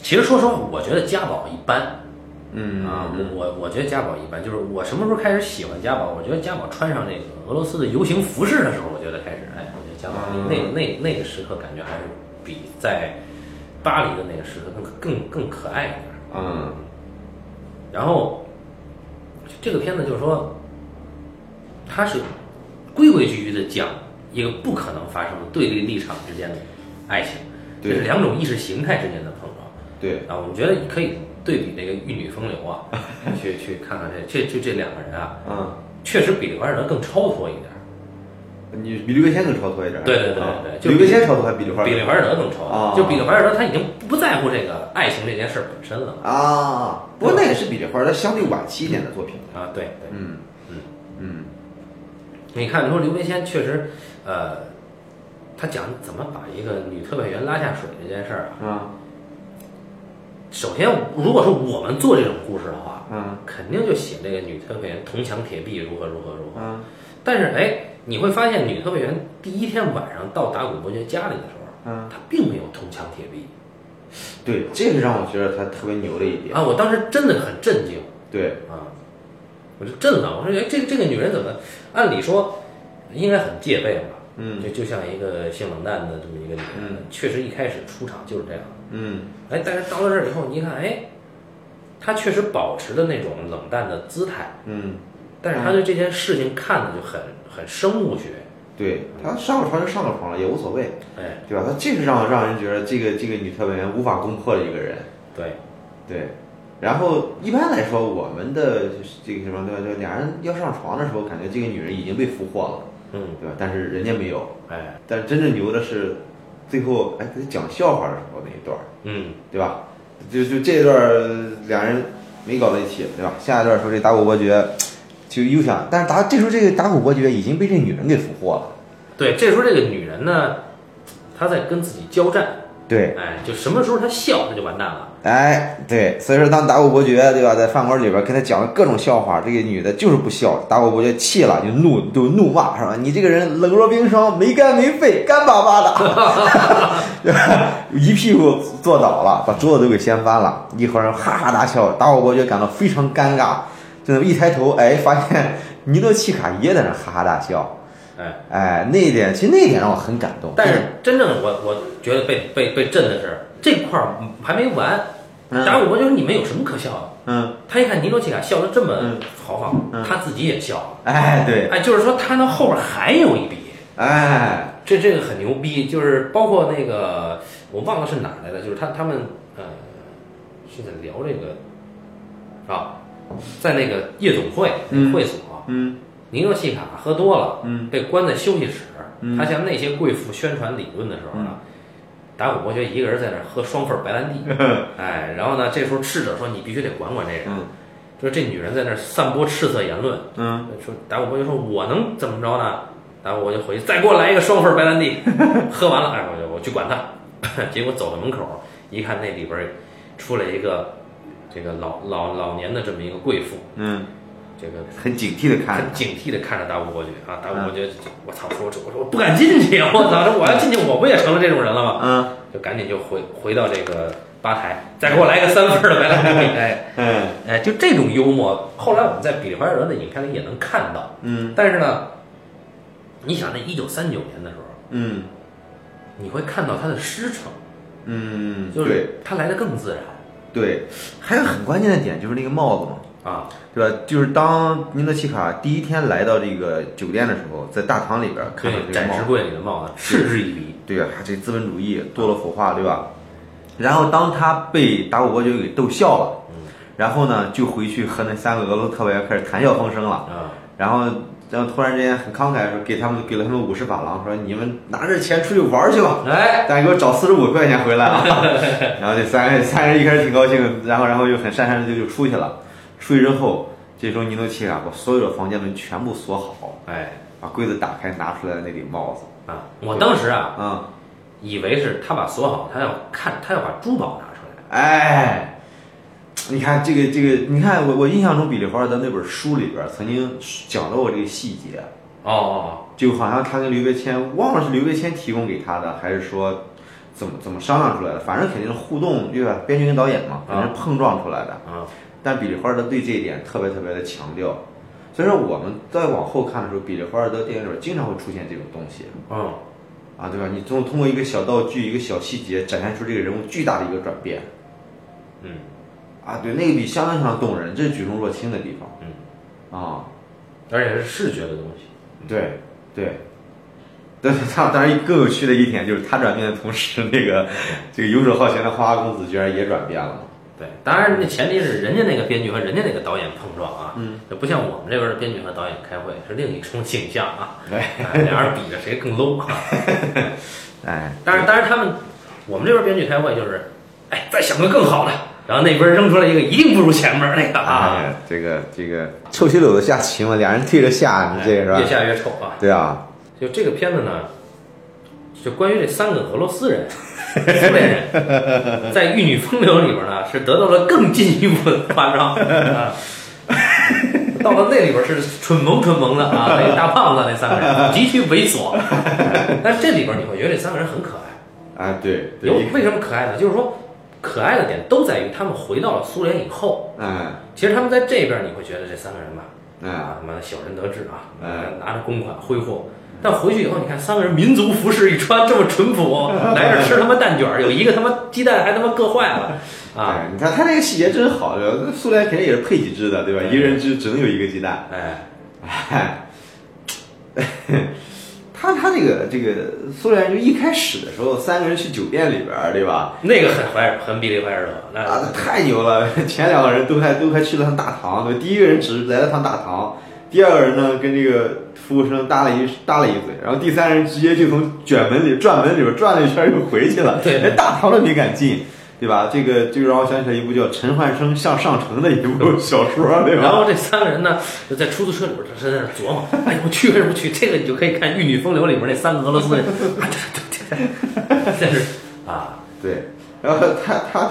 其实说实话，我觉得家宝一般
嗯
啊，我我我觉得家宝一般，就是我什么时候开始喜欢家宝？我觉得家宝穿上那个俄罗斯的游行服饰的时候，我觉得开始，哎，我觉得家宝
嗯
那那那个时刻感觉还是比在巴黎的那个时刻更更更可爱一点。
嗯
然后这个片子就是说，它是规规矩矩的讲一个不可能发生的对立立场之间的爱情，这是两种意识形态之间的碰撞。
对，
啊，我们觉得可以对比这个《玉女风流》啊，[LAUGHS] 去去看看这这这这两个人啊，
嗯，
确实比李怀尔德更超脱一点，
你比刘别谦更超脱一点。
对对对对
刘别谦超脱还是比刘怀尔德
比李怀尔德更超。
啊。
脱。就比李怀尔德他已经不在乎这个爱情这件事儿本身了。
啊，不过那也是比这华尔德相对晚期一点的作品。
啊，对对。
嗯
嗯。
嗯。
你看，你说刘别谦确实，呃，他讲怎么把一个女特派员拉下水这件事儿啊，
啊
首先，如果说我们做这种故事的话，
嗯
肯定就写这个女特派员铜墙铁壁如何如何如何。
嗯
但是哎，你会发现女特派员第一天晚上到达古伯爵家里的时候，
嗯，
她并没有铜墙铁壁
对，这个让我觉得她特别牛的一点。
啊！我当时真的很震惊
对，
啊，我就震了。我说哎，这个这个女人怎么？按理说应该很戒备吧？
嗯
就就像一个性冷淡的这么一个女人，
嗯
确实一开始出场就是这样。
嗯
哎，但是到了这儿以后，你一看，哎，他确实保持的那种冷淡的姿态，
嗯，
但是他对这件事情看的就很很生物学，
对他上了床就上了床了，也无所谓，
哎，
对吧？他这是让让人觉得这个这个女特派员无法攻破的一个人。
对，
对，然后一般来说，我们的这个什么对吧？就，俩人要上床的时候，感觉这个女人已经被俘获了，
嗯，
对吧？但是人家没有，
哎，
但真正牛的是，最后哎，给他讲笑话的时候那一段，
嗯，
对吧？就就这一段儿俩人没搞到一起，对吧？下一段说这达古伯爵就又想，但是达这时候这个达古伯爵已经被这女人给俘获了，
对，这时候这个女人呢，她在跟自己交战，
对，
哎，就什么时候他笑，他就完蛋了，
哎，对，所以说当达古伯爵对吧，在饭馆里边跟他讲了各种笑话，这个女的就是不笑，达古伯爵气了，就怒就怒骂是吧？你这个人冷若冰霜，没肝没肺，干巴巴的，对吧一屁股坐倒了，把桌子都给掀翻了，一伙人哈哈大笑，达古伯爵感到非常尴尬，就一抬头，哎，发现尼诺契卡也在那哈哈大笑，
哎，
哎，那一点其实那一点让我很感动，
但是真正我我觉得被被被震的是这块儿还没完，
嗯。
达古伯爵说你们有什么可笑的？
嗯，
他一看尼诺奇卡笑得这么
嗯。
豪放，
嗯。
他自己也笑了。
哎，对，
哎，就是说他那后边还有一笔，
哎，
这这个很牛逼，就是包括那个我忘了是哪来的，就是他他们呃是在聊这个啊，在那个夜总会
嗯。
会所，
嗯
尼诺西卡喝多了，
嗯。
被关在休息室，
嗯。
他向那些贵妇宣传理论的时候呢。达古伯爵一个人在那喝双份白兰地，[LAUGHS] 哎，然后呢，这时候侍者说：“你必须得管管这人。
嗯。
就是这女人在那散播赤色言论，
嗯，
说达古伯爵说：“我能怎么着呢？”达古伯爵回去再给我来一个双份白兰地，[LAUGHS] 喝完了，哎，我就我去管他。[LAUGHS] 结果走到门口一看，那里边出来一个这个老老老年的这么一个贵妇，
嗯，
这个
很警惕的看
很警惕的看着达古伯爵啊，达古伯爵，我操，说我说我不敢进去，我操，[LAUGHS] 这我要进去，我不也成了这种人了吗？
嗯。
就赶紧就回回到这个吧台，再给我来个三份儿的白兰地，[LAUGHS] 哎
嗯。
哎，就这种幽默，后来我们在比利怀尔德的影片里也能看到。
嗯。
但是呢，你想那一九三九年的时候，
嗯。
你会看到他的师承，
嗯，
就是他来的更自然。
对，还有很关键的点就是那个帽子嘛。
啊，
对吧？就是当尼诺契卡第一天来到这个酒店的时候，在大堂里边看到，
展示柜里的帽子嗤之以鼻，
对啊、这资本主义多了腐化，对吧？然后当他被达古伯爵给逗笑了，
嗯
然后呢就回去和那三个俄罗斯特派员开始谈笑风生了。
嗯，
然后，然后突然之间很慷慨说给他们给了他们五十法郎，说你们拿着钱出去玩去吧，
哎，
但是给我找四十五块钱回来啊。[LAUGHS] 然后这三个三人一开始挺高兴，然后然后又很讪讪的就就出去了。出去之后，这时候尼诺奇卡把所有的房间门全部锁好，
哎，
把柜子打开，拿出来那顶帽子。
啊，我当时啊，
嗯，
以为是他把锁好，他要看，他要把珠宝拿出来，
哎，你看这个这个，你看我我印象中比利华尔德那本书里边曾经讲到过这个细节，
哦哦，哦
就好像他跟刘别谦，忘了是刘别谦提供给他的，还是说怎么怎么商量出来的，反正肯定是互动，对吧？编剧跟导演嘛，肯定是碰撞出来的。
啊，
但比利华尔德对这一点特别特别的强调，所以说我们再往后看的时候，比利华尔德电影里边经常会出现这种东西
嗯，
啊，对吧？你通通过一个小道具、一个小细节，展现出这个人物巨大的一个转变。
嗯，
啊，对，那个比相当相当动人，这是举重若轻的地方。
嗯，
啊，
而且是视觉的东西，
对对。但是他当然更有趣的一点就是他转变的同时，那个这个游手好闲的花花公子居然也转变了。
对，当然那前提是人家那个编剧和人家那个导演碰撞啊，
嗯，
就不像我们这边的编剧和导演开会是另一种景象啊，[LAUGHS]
哎
哎俩人比着谁更 low 啊。[LAUGHS]
哎，
但是，当然他们我们这边编剧开会就是，哎，再想个更好的，然后那边扔出来一个一定不如前面那个啊，
哎，这个这个臭棋篓子下棋嘛，俩人对着下，你这个是吧？
越下越丑啊。
对啊，
就这个片子呢，就关于这三个俄罗斯人、苏联人，在《玉女风流》里边呢，是得到了更进一步的夸张啊。到了那里边是蠢萌蠢萌的啊，那大胖子那三个人极其猥琐，但这里边你会觉得这三个人很可爱。
啊对，
有为什么可爱呢？就是说，可爱的点都在于他们回到了苏联以后，
哎
其实他们在这边你会觉得这三个人吧，啊，他妈的小人得志啊，拿着公款挥霍。但回去以后，你看三个人民族服饰一穿，这么淳朴，[LAUGHS] 来这儿吃他妈蛋卷儿，有一个他妈鸡蛋还他妈硌坏了，[LAUGHS] 啊，
哎，你看他那个细节真好，这苏联肯定也是配几只的，对吧？一个人只只能有一个鸡蛋。
哎，
哎，[LAUGHS] 他他这个这个苏联就一开始的时候，三个人去酒店里边儿，对吧？
那个很怀很比利怀尔德，那
啊，太牛了！前两个人都还都还去了趟大堂，对，第一个人只是来了趟大堂，第二个人呢跟这个服务生搭了一搭了一嘴，然后第三人直接就从卷门里转门里边转了一圈又回去了，
对
连大堂都没敢进，对吧？这个这个让我想起来一部叫《陈焕生向上城》的一部小说，对吧？
然后这三个人呢，就在出租车里边，是在那琢磨，哎，我去还是不去？这个你就可以看《玉女风流》里边那三个俄罗斯人，啊，对对对，真是啊，[LAUGHS]
对，然后他他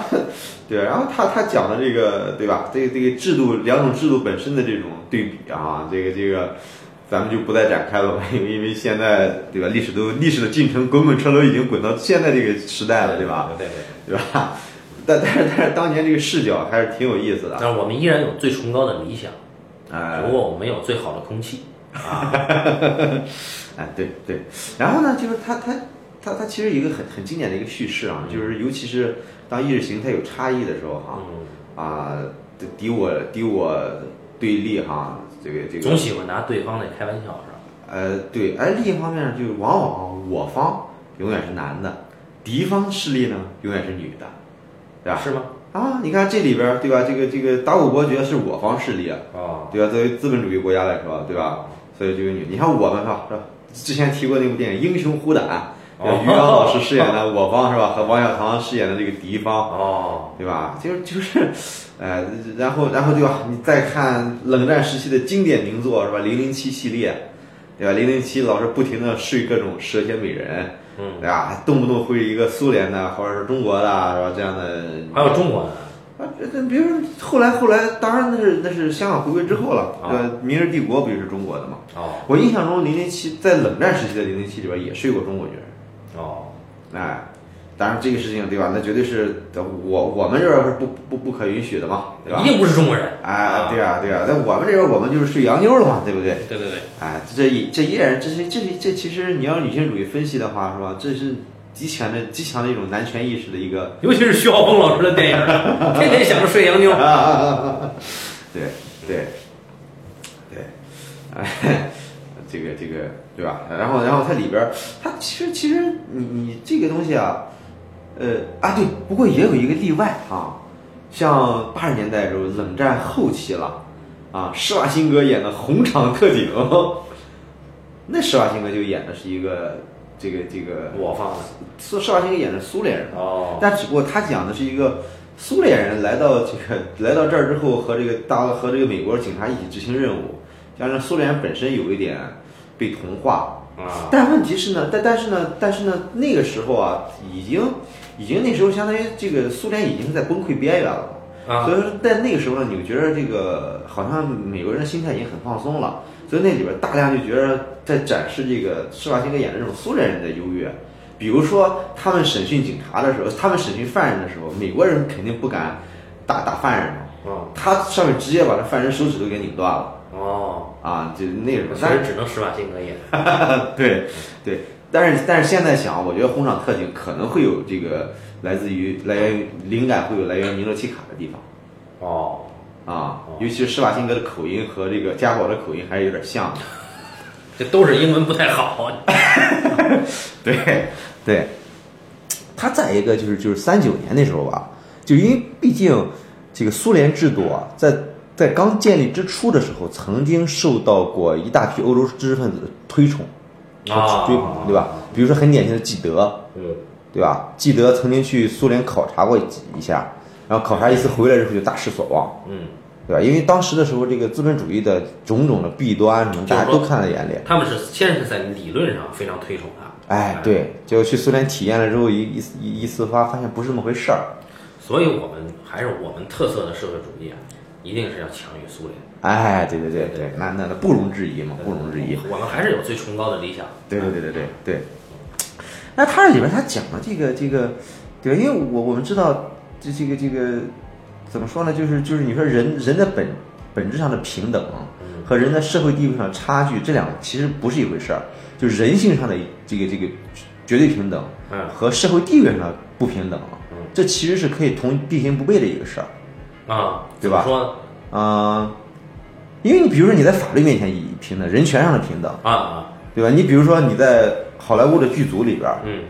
对，然后他他讲的这个对吧？这个这个制度两种制度本身的这种对比啊，这个这个咱们就不再展开了吧，因为因为现在对吧？历史都历史的进程滚滚车都已经滚到现在这个时代了，对吧？
对对。
对吧？[LAUGHS] 但但是但是当年这个视角还是挺有意思的，
但是我们依然有最崇高的理想，
哎
不过我们有最好的空气啊。[LAUGHS]
哎，对对，然后呢，就是他他它它其实有一个很很经典的一个叙事啊，就是尤其是当意识形态有差异的时候哈，
嗯，
啊，敌我敌我对立哈，这个这个
总喜欢拿对方的开玩笑是吧？
呃，对，而另一方面，就是往往我方永远是男的，敌方势力呢永远是女的，对吧？
是吗？
啊，你看这里边儿对吧？这个这个达古伯爵是我方势力啊，
哦，
对吧？作为资本主义国家来说，对吧？所以就有女，你看我们是吧？是吧？之前提过那部电影《英雄虎胆》，
哦
于刚老师饰演的我方是吧？和王小棠饰演的这个敌方，
哦，
对吧？就是就是，呃，然后然后对吧？你再看冷战时期的经典名作是吧？零零七系列，对吧？零零七老是不停的睡各种蛇蝎美人，
嗯，
对吧？动不动会一个苏联的或者是中国的是吧？这样的
还有中国的，
啊，比如说后来后来，当然那是那是香港回归之后了，
啊？
明日帝国不就是中国的嘛？
哦，
我印象中零零七在冷战时期的零零七里边也睡过中国女人，
哦，
哎，当然这个事情对吧？那绝对是我我们这边是不不不可允许的嘛，对吧
一？定不是中国人，
哎，对啊，对啊，那我们这边我们就是睡洋妞了嘛，对不对？
对对对，
哎，这这这依然这是这是这其实你要女性主义分析的话，是吧？这是极强的极强的一种男权意识的一个
尤其是徐浩峰老师的电影，天天想着睡洋妞，
对 [LAUGHS] 对对，哎，[LAUGHS] 这个这个对吧？然后然后它里边儿，它其实其实你你这个东西啊，呃啊对，不过也有一个例外啊，像八十年代的时候，冷战后期了啊，施瓦辛格演的《红场特警》，那施瓦辛格就演的是一个这个这个，
我方的，
施施瓦辛格演的苏联人。
哦，
但只不过他讲的是一个苏联人来到这个来到这儿之后，和这个大和这个美国警察一起执行任务，加上苏联本身有一点被同化，
啊，
但问题是呢，但但是呢，但是呢，那个时候啊，已经已经那时候相当于这个苏联已经在崩溃边缘了。
啊。
所以说，在那个时候呢，你就觉得这个好像美国人心态已经很放松了，所以那里边大量就觉得在展示这个施瓦辛格演的这种苏联人的优越。比如说，他们审讯警察的时候，他们审讯犯人的时候，美国人肯定不敢打打犯人嘛，
哦，
他上面直接把这犯人手指都给拧断了
哦，
啊，就那种。
其
但是
实只能施瓦辛格演，[LAUGHS]
对对，但是但是现在想，我觉得红场特警可能会有这个来自于来源于灵感会有来源于尼洛奇卡的地方。
哦，
啊，尤其是施瓦辛格的口音和这个加宝的口音还是有点像的。[LAUGHS]
这都是英文不太好，[LAUGHS]
对对，他再一个就是就是三九年那时候吧，就因为毕竟这个苏联制度啊，在在刚建立之初的时候，曾经受到过一大批欧洲知识分子的推崇
啊
追捧，对吧？比如说很典型的纪德，
嗯，
对吧？纪德曾经去苏联考察过一一下，然后考察一次回来之后就大失所望，
嗯，
对吧？因为当时的时候，这个资本主义的种种的弊端什么，大家都看在眼里。
他们是先是在理论上非常推崇他，
哎，对，结果去苏联体验了之后，一一一一次发，发现不是那么回事儿。
所以我们还是我们特色的社会主义啊，一定是要强于苏联，
哎，对对对对，那那那不容置疑嘛，不容置疑。
我们还是有最崇高的理想，
对对对对对对。那它这里边它讲的这个这个，对？因为我我们知道这这个这个怎么说呢？就是就是你说人人的本本质上的平等和人在社会地位上差距，这两个其实不是一回事儿。就是人性上的这个这个绝对平等
嗯
和社会地位上的不平等
嗯，
这其实是可以同并行不悖的一个事儿。
啊，
对吧
怎么说呢？
啊、因为你比如说你在法律面前以平等，人权上的平等，
啊啊，
对吧？你比如说你在好莱坞的剧组里边，
嗯。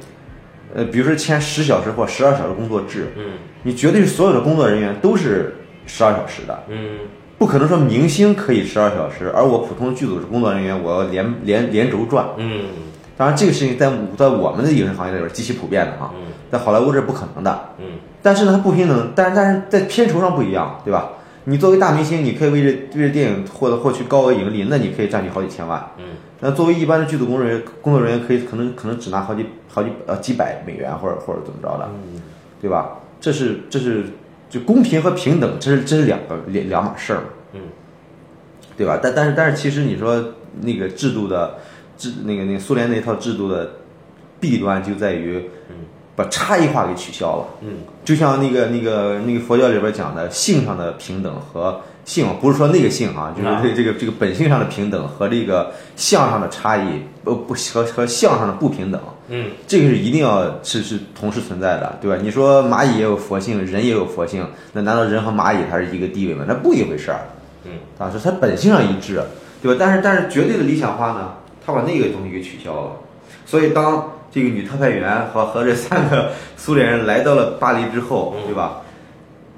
呃，比如说签十小时或十二小时工作制，
嗯。
你绝对是所有的工作人员都是十二小时的，
嗯。
不可能说明星可以十二小时，而我普通剧组的工作人员我要连连连轴转。
嗯。
当然，这个事情在在我们的影视行业里边极其普遍的哈，
嗯。
在好莱坞这是不可能的。
嗯
但是呢，它不平等，但是但是在片酬上不一样，对吧？你作为大明星，你可以为这为这电影获得获取高额盈利，那你可以赚取好几千万。
嗯
那作为一般的剧组工作人员，工作人员可以可能可能只拿好几好几呃几百美元或者或者怎么着的，
嗯
对吧？这是这是就公平和平等，这是这是两个两两码事儿嘛，
嗯
对吧？但但是但是其实你说那个制度的制那个那个苏联那套制度的弊端就在于
嗯
把差异化给取消了。
嗯
就像那个那个那个佛教里边讲的性上的平等和性，不是说那个性啊，就是
啊
这这个这个本性上的平等和这个相上的差异，呃不和和相上的不平等，
嗯，
这个是一定要是是同时存在的，对吧？你说蚂蚁也有佛性，人也有佛性，那难道人和蚂蚁它是一个地位吗？那不一回事儿。
嗯，
啊，是它本性上一致，对吧？但是但是绝对的理想化呢，它把那个东西给取消了。所以当这个女特派员和和这三个苏联人来到了巴黎之后，对吧？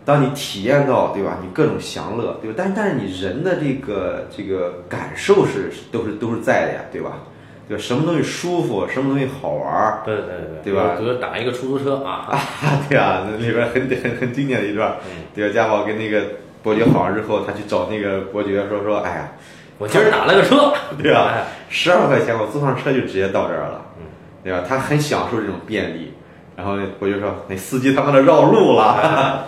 当你体验到，对吧？你各种享乐，对吧？但是但是你人的这个这个感受是是都是都是在的呀，对吧？对吧？什么东西舒服，什么东西好玩儿，
对对对
对吧
比如打一个出租车啊，
啊，[LAUGHS] 对啊，那里边很很很经典的一段，
嗯
对吧？家宝跟那个伯爵好上之后，他去找那个伯爵说说，哎呀，
我今儿打了个车，
对吧
哎？
十二块钱我坐上车就直接到这儿了
嗯，
对吧？他很享受这种便利。然后我就说，那司机他妈的绕路了，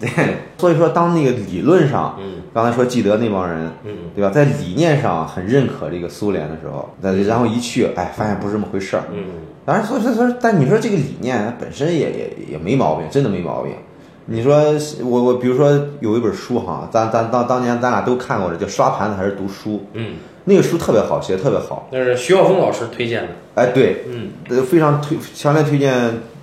对，所以说当那个理论上，
嗯
刚才说记得那帮人，
嗯
对吧？在理念上很认可这个苏联的时候，那然后一去，哎，发现不是这么回事儿。
嗯
当然，所以说说，但你说这个理念它本身也也也没毛病，真的没毛病。你说我我比如说有一本书哈，咱咱当当年咱俩都看过的，叫《刷盘子还是读书》，
嗯，
那个书特别好，写的特别好。
那是徐晓峰老师推荐的，
哎，对，
嗯，
呃，非常推，强烈推荐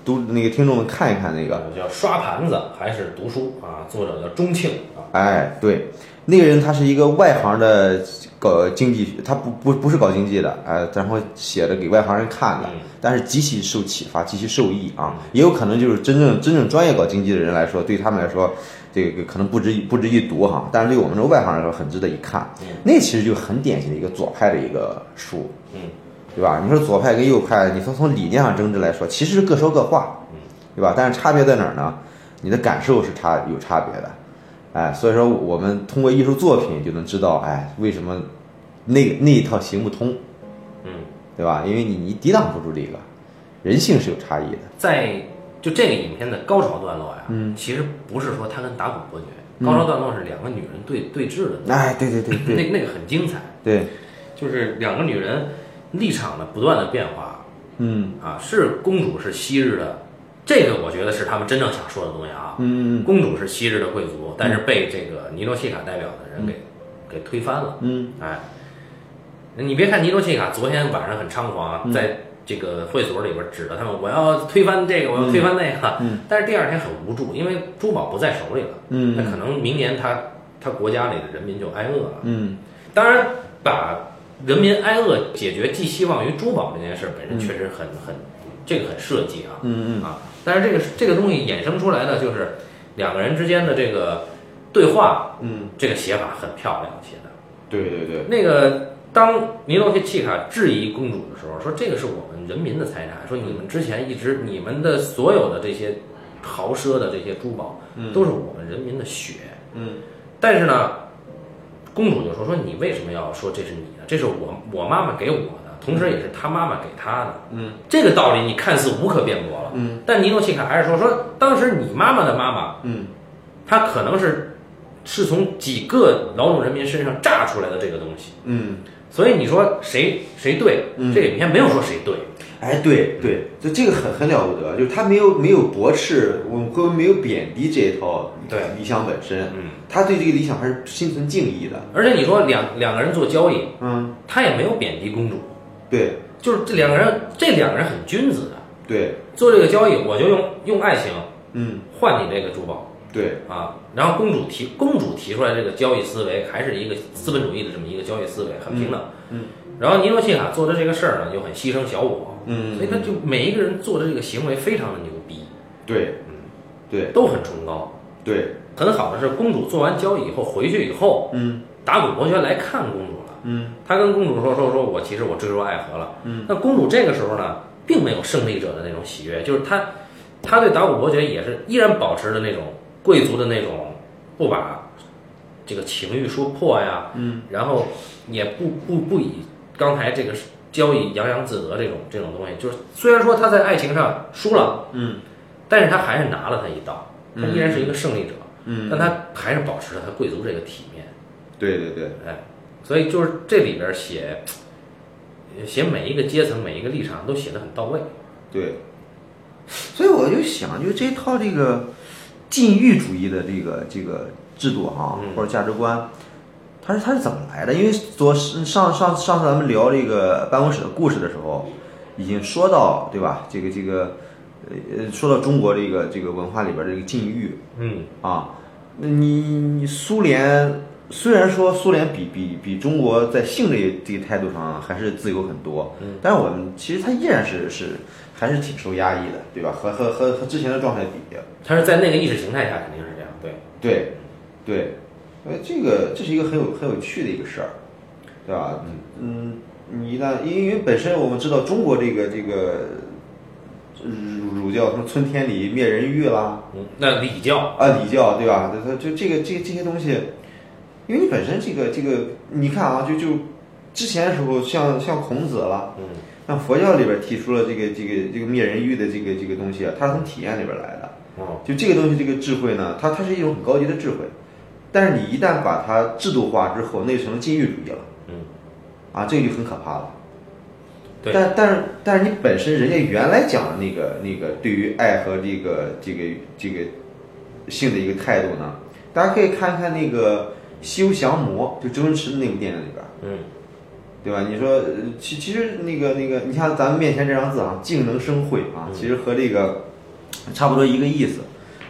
读那个听众们看一看那个。
叫刷盘子还是读书啊？作者叫钟庆啊，
哎，对，那个人他是一个外行的搞经济，他不不不是搞经济的，哎，然后写的给外行人看的
嗯，
但是极其受启发，极其受益啊。也有可能就是真正真正专业搞经济的人来说，对他们来说，这个可能不值一不值一读哈，但是对我们这个外行来说，很值得一看。那其实就很典型的一个左派的一个书，
嗯
对吧？你说左派跟右派，你说从理念上争执来说，其实是各说各话，对吧？但是差别在哪儿呢？你的感受是差有差别的，哎，所以说我们通过艺术作品就能知道，哎，为什么那那一套行不通，
嗯，
对吧？因为你你抵挡不住这个，人性是有差异的，
在就这个影片的高潮段落呀，嗯，其实不是说他跟打鼓伯爵，高潮段落是两个女人对对峙的，
哎，对对对对。
那那个很精彩，
对，
就是两个女人立场的不断的变化
嗯。
啊，是公主是昔日的，这个我觉得是他们真正想说的东西啊，
嗯嗯
公主是昔日的贵族，但是被这个尼诺西卡代表的人给给推翻了。
嗯。
哎，你别看尼诺西卡昨天晚上很猖狂，
嗯。
在这个会所里边指着他们，我要推翻这个，我要推翻那个。
嗯
但是第二天很无助，因为珠宝不在手里了。
嗯
那可能明年他他国家里的人民就挨饿了。
嗯
当然，把人民挨饿解决寄希望于珠宝这件事本身确实很很这个很设计啊。
嗯嗯
啊，但是这个这个东西衍生出来的就是两个人之间的这个对话，
嗯，
这个写法很漂亮写的。
对对对，
那个当尼诺契卡质疑公主的时候，说这个是我们人民的财产，说你们之前一直你们的所有的这些豪奢的这些珠宝，都是我们人民的血。
嗯
但是呢，公主就说说你为什么要说这是你的？这是我我妈妈给我的，同时也是她妈妈给她的。
嗯，
这个道理你看似无可辩驳了。
嗯，
但尼诺契卡还是说说当时你妈妈的妈妈，
嗯
她可能是是从几个劳动人民身上榨出来的这个东西。
嗯，
所以你说谁谁对？
嗯。
这个影片没有说谁对。
哎，对对，就这个很很了不得，就是他没有没有驳斥，我们会没有贬低这一套
对。
理想本身，
嗯，
他对这个理想还是心存敬意的，
而且你说两两个人做交易，
嗯，
他也没有贬低公主，
对。
就是这两个人，这两个人很君子的。
对，
做这个交易，我就用用爱情
嗯。
换你这个珠宝
对，
啊。然后公主提公主提出来这个交易思维，还是一个资本主义的这么一个交易思维，很平等。
嗯
然后尼罗契卡做的这个事儿呢，又很牺牲小我，
嗯
所以他就每一个人做的这个行为非常的牛逼，
对，嗯对
都很崇高。
对，
很好的是，公主做完交易以后回去以后，
嗯
打古伯爵来看公主了。
嗯
他跟公主说说说我其实我坠入爱河了。
嗯，
那公主这个时候呢，并没有胜利者的那种喜悦，就是她，她对达古伯爵也是依然保持着那种贵族的那种不把这个情欲说破呀，
嗯，
然后也不不不以刚才这个交易洋洋自得这种这种东西，就是虽然说他在爱情上输了，
嗯。
但是他还是拿了他一刀，他依然是一个胜利者，
嗯，
但他还是保持了他贵族这个体面。
对对对，
哎，所以就是这里边写写每一个阶层、每一个立场都写的很到位。
对，所以我就想，就这套这个禁欲主义的这个这个制度哈，
嗯
或者价值观，它是它是怎么来的？因为昨上上上次咱们聊这个办公室的故事的时候，已经说到对吧？这个这个呃，说到中国这个这个文化里边这个禁欲
嗯
啊，那你你苏联虽然说苏联比比比中国在性这这个态度上还是自由很多，
嗯，
但是我们其实它依然是是还是挺受压抑的，对吧？和和和和之前的状态比，
他是在那个意识形态下肯定是这样，对，
对，对，呃，这个这是一个很有很有趣的一个事儿，对吧？嗯嗯，你一旦因为本身我们知道中国这个这个儒儒教什么村天理灭人欲啦，
嗯，那礼教，
啊礼教对吧？它它就这个这这些东西，因为你本身这个这个你看啊，就就之前的时候像像孔子了，
嗯
像佛教里边提出了这个这个这个灭人欲的这个这个东西啊，它是从体验里边来的。
哦，
就这个东西，这个智慧呢，它它是一种很高级的智慧，但是你一旦把它制度化之后，那就成了禁欲主义了，
嗯，
啊，这个就很可怕了。
对。
但但是但是你本身人家原来讲的那个那个对于爱和这个这个这个性的一个态度呢，大家可以看看那个《西游降魔》，就周星驰的那部电影里边，
嗯
对吧？你说呃其其实那个那个，你像咱们面前这张字啊，静能生慧啊，其实和这个差不多一个意思，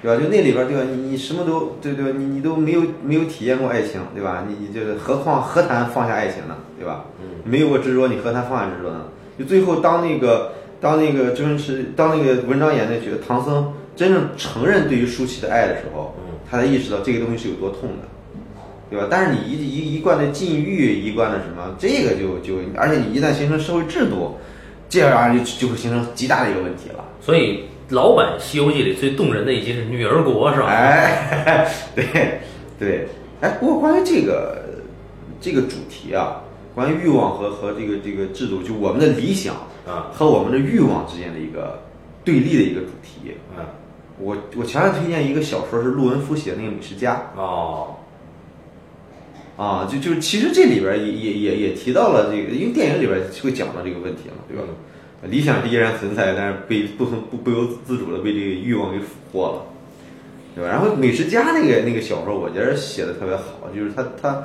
对吧？就那里边儿对吧？你你什么都对对吧？你你都没有没有体验过爱情，对吧？你你就是何况何谈放下爱情呢，对吧？
嗯，
没有过执着，你何谈放下执着呢？就最后当那个当那个周星驰当那个文章演那角色唐僧真正承认对于舒淇的爱的时候，
嗯
他才意识到这个东西是有多痛的。对吧？但是你一一一贯的禁欲，一贯的什么，这个就就，而且你一旦形成社会制度，这样就就会形成极大的一个问题了。
所以老版《西游记》里最动人的一集是女儿国，是吧？
哎，[LAUGHS] 对对，哎，不过关于这个这个主题啊，关于欲望和和这个这个制度，就我们的理想
啊
和我们的欲望之间的一个对立的一个主题。
嗯，
我我强烈推荐一个小说，是陆文夫写的那个《美食家》。
哦，
啊，就就其实这里边儿也也也也提到了这个，因为电影里边儿会讲到这个问题嘛，对吧？理想是依然存在，但是被不从不不由自主的被这个欲望给俘获了，对吧？然后《美食家》那个那个小说，我觉得写的特别好，就是他他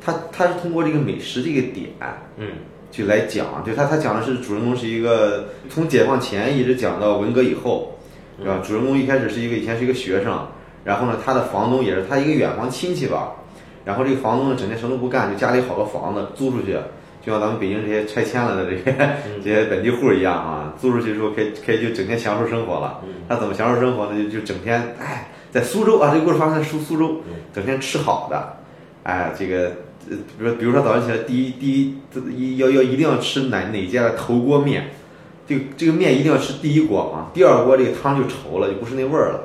他他是通过这个美食这个点，
嗯
就来讲，就他他讲的是主人公是一个从解放前一直讲到文革以后，对吧？主人公一开始是一个以前是一个学生，然后呢，他的房东也是他一个远房亲戚吧，然后这个房东呢整天什么都不干，就家里好多房子租出去，就像咱们北京这些拆迁了的这些 [LAUGHS] 这些本地户一样啊，租出去之后可以可以就整天享受生活了。他怎么享受生活呢？就就整天哎，在苏州啊，这个故事发生在苏苏州，整天吃好的，哎，这个呃，比如说比如说早上起来第一第一要要一定要吃哪哪家的头锅面，这个这个面一定要吃第一锅啊，第二锅这个汤就稠了，就不是那味儿了。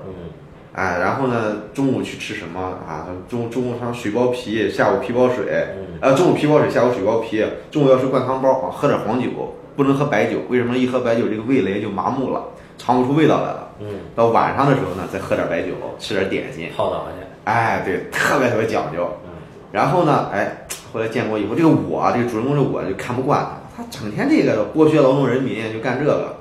嗯
哎，然后呢，中午去吃什么啊？中中午上水包皮，下午皮包水，
嗯
呃，中午皮包水，下午水包皮，中午要吃灌汤包啊，喝点黄酒，不能喝白酒。为什么一喝白酒这个味蕾就麻木了，尝不出味道来了？
嗯，
到晚上的时候呢，再喝点白酒，吃点点心，
泡澡去，
哎，对，特别特别讲究。
嗯
然后呢，哎，后来建国以后，这个我啊，这个主人公的我就看不惯他，他整天这个剥削劳动人民，就干这个。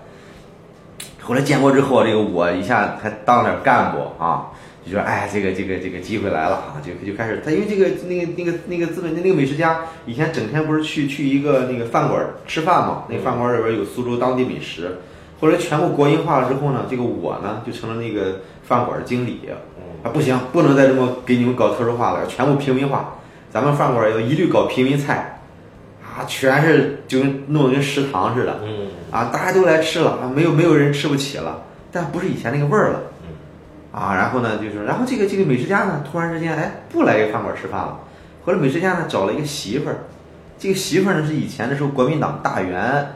后来建国之后，这个我一下还当了点干部啊，就说哎，这个这个这个机会来了啊，就就开始他因为这个那个那个那个资本那个美食家以前整天不是去去一个那个饭馆吃饭嘛，那个饭馆里边有苏州当地美食。后来全部国营化了之后呢，这个我呢就成了那个饭馆经理。啊，不行，不能再这么给你们搞特殊化了，全部平民化。咱们饭馆要一律搞平民菜，啊，全是就跟弄得跟食堂似的。
嗯
啊，大家都来吃了啊，没有没有人吃不起了，但不是以前那个味儿了。啊，然后呢，就是，然后这个这个美食家呢，突然之间，哎，不来这个饭馆吃饭了。后来美食家呢找了一个媳妇儿，这个媳妇儿呢是以前的时候国民党大员，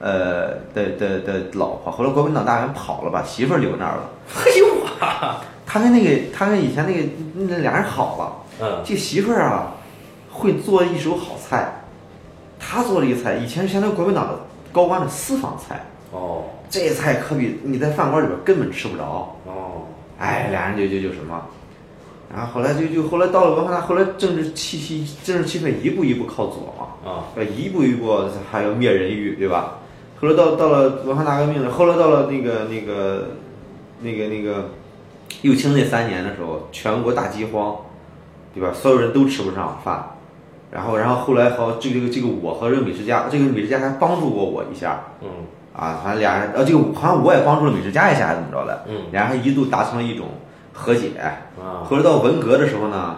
呃的的的老婆。后来国民党大员跑了，把媳妇儿留那儿了。[LAUGHS]
哎呦哇，
他跟那个他跟以前那个那俩人好了。
嗯
这媳妇儿啊，会做一手好菜。他做了一个菜，以前是相当于国民党的高官的私房菜。
哦
这菜可比你在饭馆里边根本吃不着。
哦，
哎，俩人就就就什么，然后后来就就后来到了文化大，后来政治气息政治气氛一步一步靠左嘛，
啊
呃，一步一步还要灭人欲，对吧？后来到到了文化大革命了，后来到了那个那个那个那个右倾那三年的时候，全国大饥荒，对吧？所有人都吃不上饭，然后然后后来好这个这个这个我和这个美食家，这个美食家还帮助过我一下，
嗯
啊，反正俩人，呃，这个好像我也帮助了美食家一下，还是怎么着的？
嗯，
俩人还一度达成了一种和解。
啊，
后来到文革的时候呢，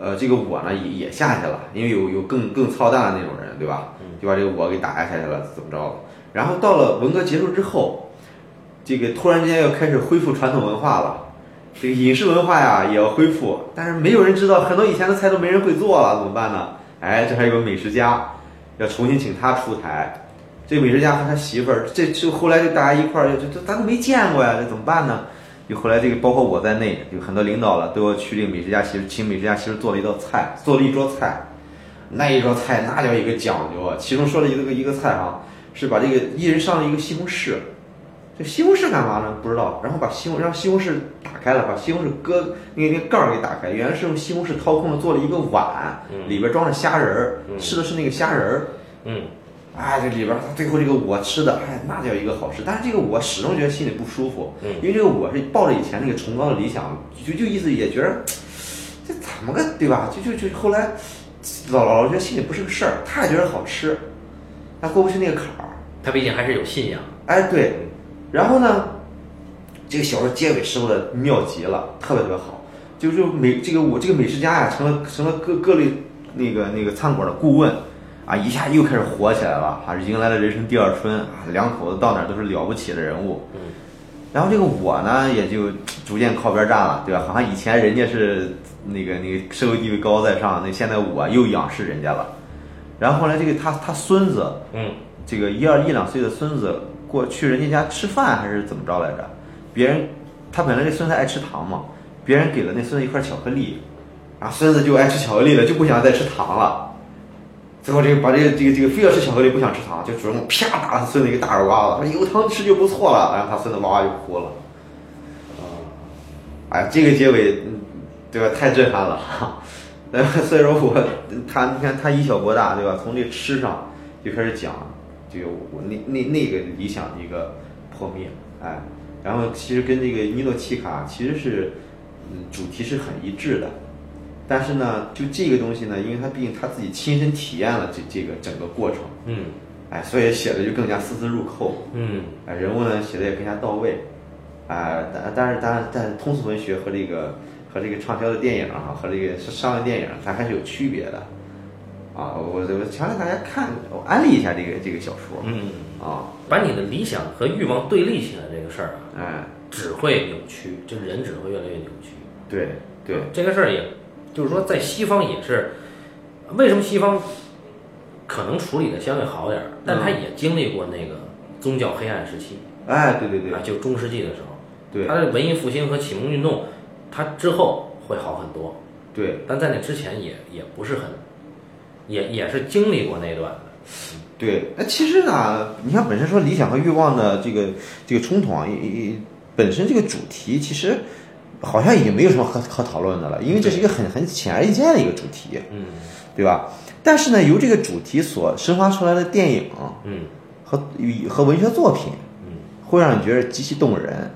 呃，这个我呢也也下去了，因为有有更更操蛋的那种人，对吧？就把这个我给打压下去了，怎么着了？然后到了文革结束之后，这个突然间要开始恢复传统文化了，这个饮食文化呀也要恢复，但是没有人知道，很多以前的菜都没人会做了，怎么办呢？哎，这还有个美食家，要重新请他出台。这个美食家和他媳妇儿，这就后来就大家一块儿，这这咱都没见过呀，这怎么办呢？就后来这个包括我在内，有很多领导了都要去这个美食家媳妇，请美食家媳妇做了一道菜，做了一桌菜，那一桌菜那叫一个讲究啊！其中说了一个一个菜啊，是把这个一人上了一个西红柿，这西红柿干嘛呢？不知道。然后把西红让西红柿打开了，把西红柿割那个那个盖儿给打开，原来是用西红柿掏空了做了一个碗，里边装着虾仁儿，吃的是那个虾仁儿。
嗯，
哎，这里边儿最后这个我吃的，哎，那叫一个好吃。但是这个我始终觉得心里不舒服，
嗯
因为这个我是抱着以前那个崇高的理想，就就意思也觉得这怎么个对吧？就就就后来老老觉得心里不是个事儿，他也觉得好吃，他过不去那个坎儿。
他毕竟还是有信仰。
哎，对，然后呢，这个小说结尾时候的妙极了，特别特别好，就是美这个我这个美食家呀，成了成了各各类那个那个餐馆的顾问，啊，一下又开始火起来了，啊，迎来了人生第二春，啊，两口子到哪儿都是了不起的人物。
嗯，
然后这个我呢，也就逐渐靠边站了，对吧？好像以前人家是那个那个社会地位高高在上，那现在我又仰视人家了。然后后来这个他他孙子，
嗯，
这个一二一两岁的孙子过去人家家吃饭还是怎么着来着？别人他本来这孙子爱吃糖嘛，别人给了那孙子一块巧克力，啊，孙子就爱吃巧克力了，就不想再吃糖了。最后这个把这个这个这个非要吃巧克力不想吃糖，就主人公啪打他孙子一个大耳刮子，说有糖吃就不错了，然后他孙子哇哇就哭了。啊哎，这个结尾，对吧？太震撼了。所以说我他你看他以小博大，对吧？从这吃上就开始讲，这个我那那那个理想的一个破灭，哎，然后其实跟这个尼诺契卡其实是，嗯，主题是很一致的，但是呢，就这个东西呢，因为他毕竟他自己亲身体验了这这个整个过程，
嗯
哎，所以写的就更加丝丝入扣，
嗯。
哎，人物呢写的也更加到位，啊、但但是但是但是通俗文学和这个和这个畅销的电影啊，和这个商业电影，它还是有区别的，啊，我我强烈大家看，我安利一下这个这个小说，
嗯，
啊，
把你的理想和欲望对立起来这个事儿啊，
哎，
只会扭曲，这人只会越来越扭曲。
对对，
这个事儿也，就是说在西方也是，为什么西方可能处理的相对好点儿，但他也经历过那个宗教黑暗时期
哎，对对对
啊，就中世纪的时候，
对。
他的文艺复兴和启蒙运动，他之后会好很多，
对。
但在那之前也也不是很，也也是经历过那段的。
对，那其实呢，你看本身说理想和欲望的这个这个冲突啊，本身这个主题其实好像已经没有什么可可讨论的了，因为这是一个很很显而易见的一个主题，
嗯
对吧？但是呢，由这个主题所生发出来的电影
嗯
和与和文学作品，
嗯
会让你觉得极其动人，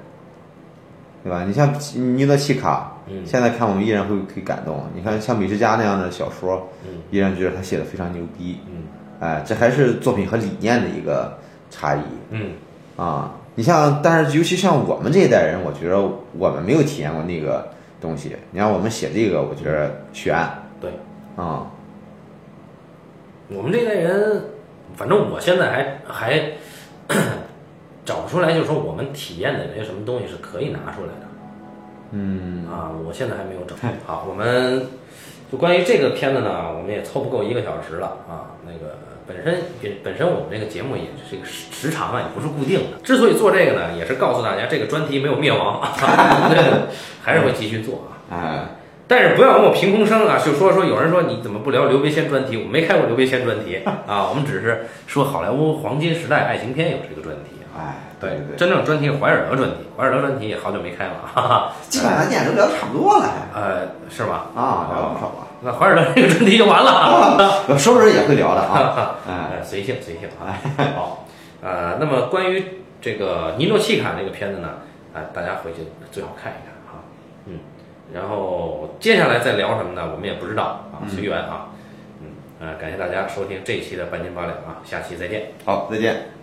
对吧？你像尼德契卡，
嗯
现在看我们依然会可以感动。你看像美食家那样的小说，
嗯
依然觉得他写的非常牛逼。
嗯
哎，这还是作品和理念的一个差异
嗯
啊。你像，但是尤其像我们这一代人，我觉得我们没有体验过那个东西。你让我们写这个，我觉得悬
对。
啊。
我们这代人，反正我现在还还 [COUGHS] 找不出来，就是说我们体验的有些什么东西是可以拿出来的。
嗯
啊，我现在还没有整。好，我们就关于这个片子呢，我们也凑不够一个小时了啊。那个本身本本身我们这个节目也这个时时长啊也不是固定的。之所以做这个呢，也是告诉大家这个专题没有灭亡，[LAUGHS] [LAUGHS] 还是会继续做啊。
哎，
但是不要跟我凭空生啊，就说说有人说你怎么不聊刘别谦专题？我没开过刘别谦专题啊，我们只是说好莱坞黄金时代爱情片有这个专题啊。
哎，对对，
真正专题是怀尔德专题，怀尔德专题也好久没开了，哈哈。[LAUGHS]
基本上电影都聊差不多了，还
呃，是吗？
啊，聊了不少了。
那怀尔德这个专题就完了。[LAUGHS]
熟人也会聊的啊。哎，
哎，随性随性啊。[LAUGHS] 好，呃，那么关于这个尼诺契卡这个片子呢，啊、大家回去最好看一看啊。嗯，然后接下来再聊什么呢？我们也不知道啊，随缘啊。嗯，呃，感谢大家收听这一期的半斤八两啊，下期再见。
好，再见。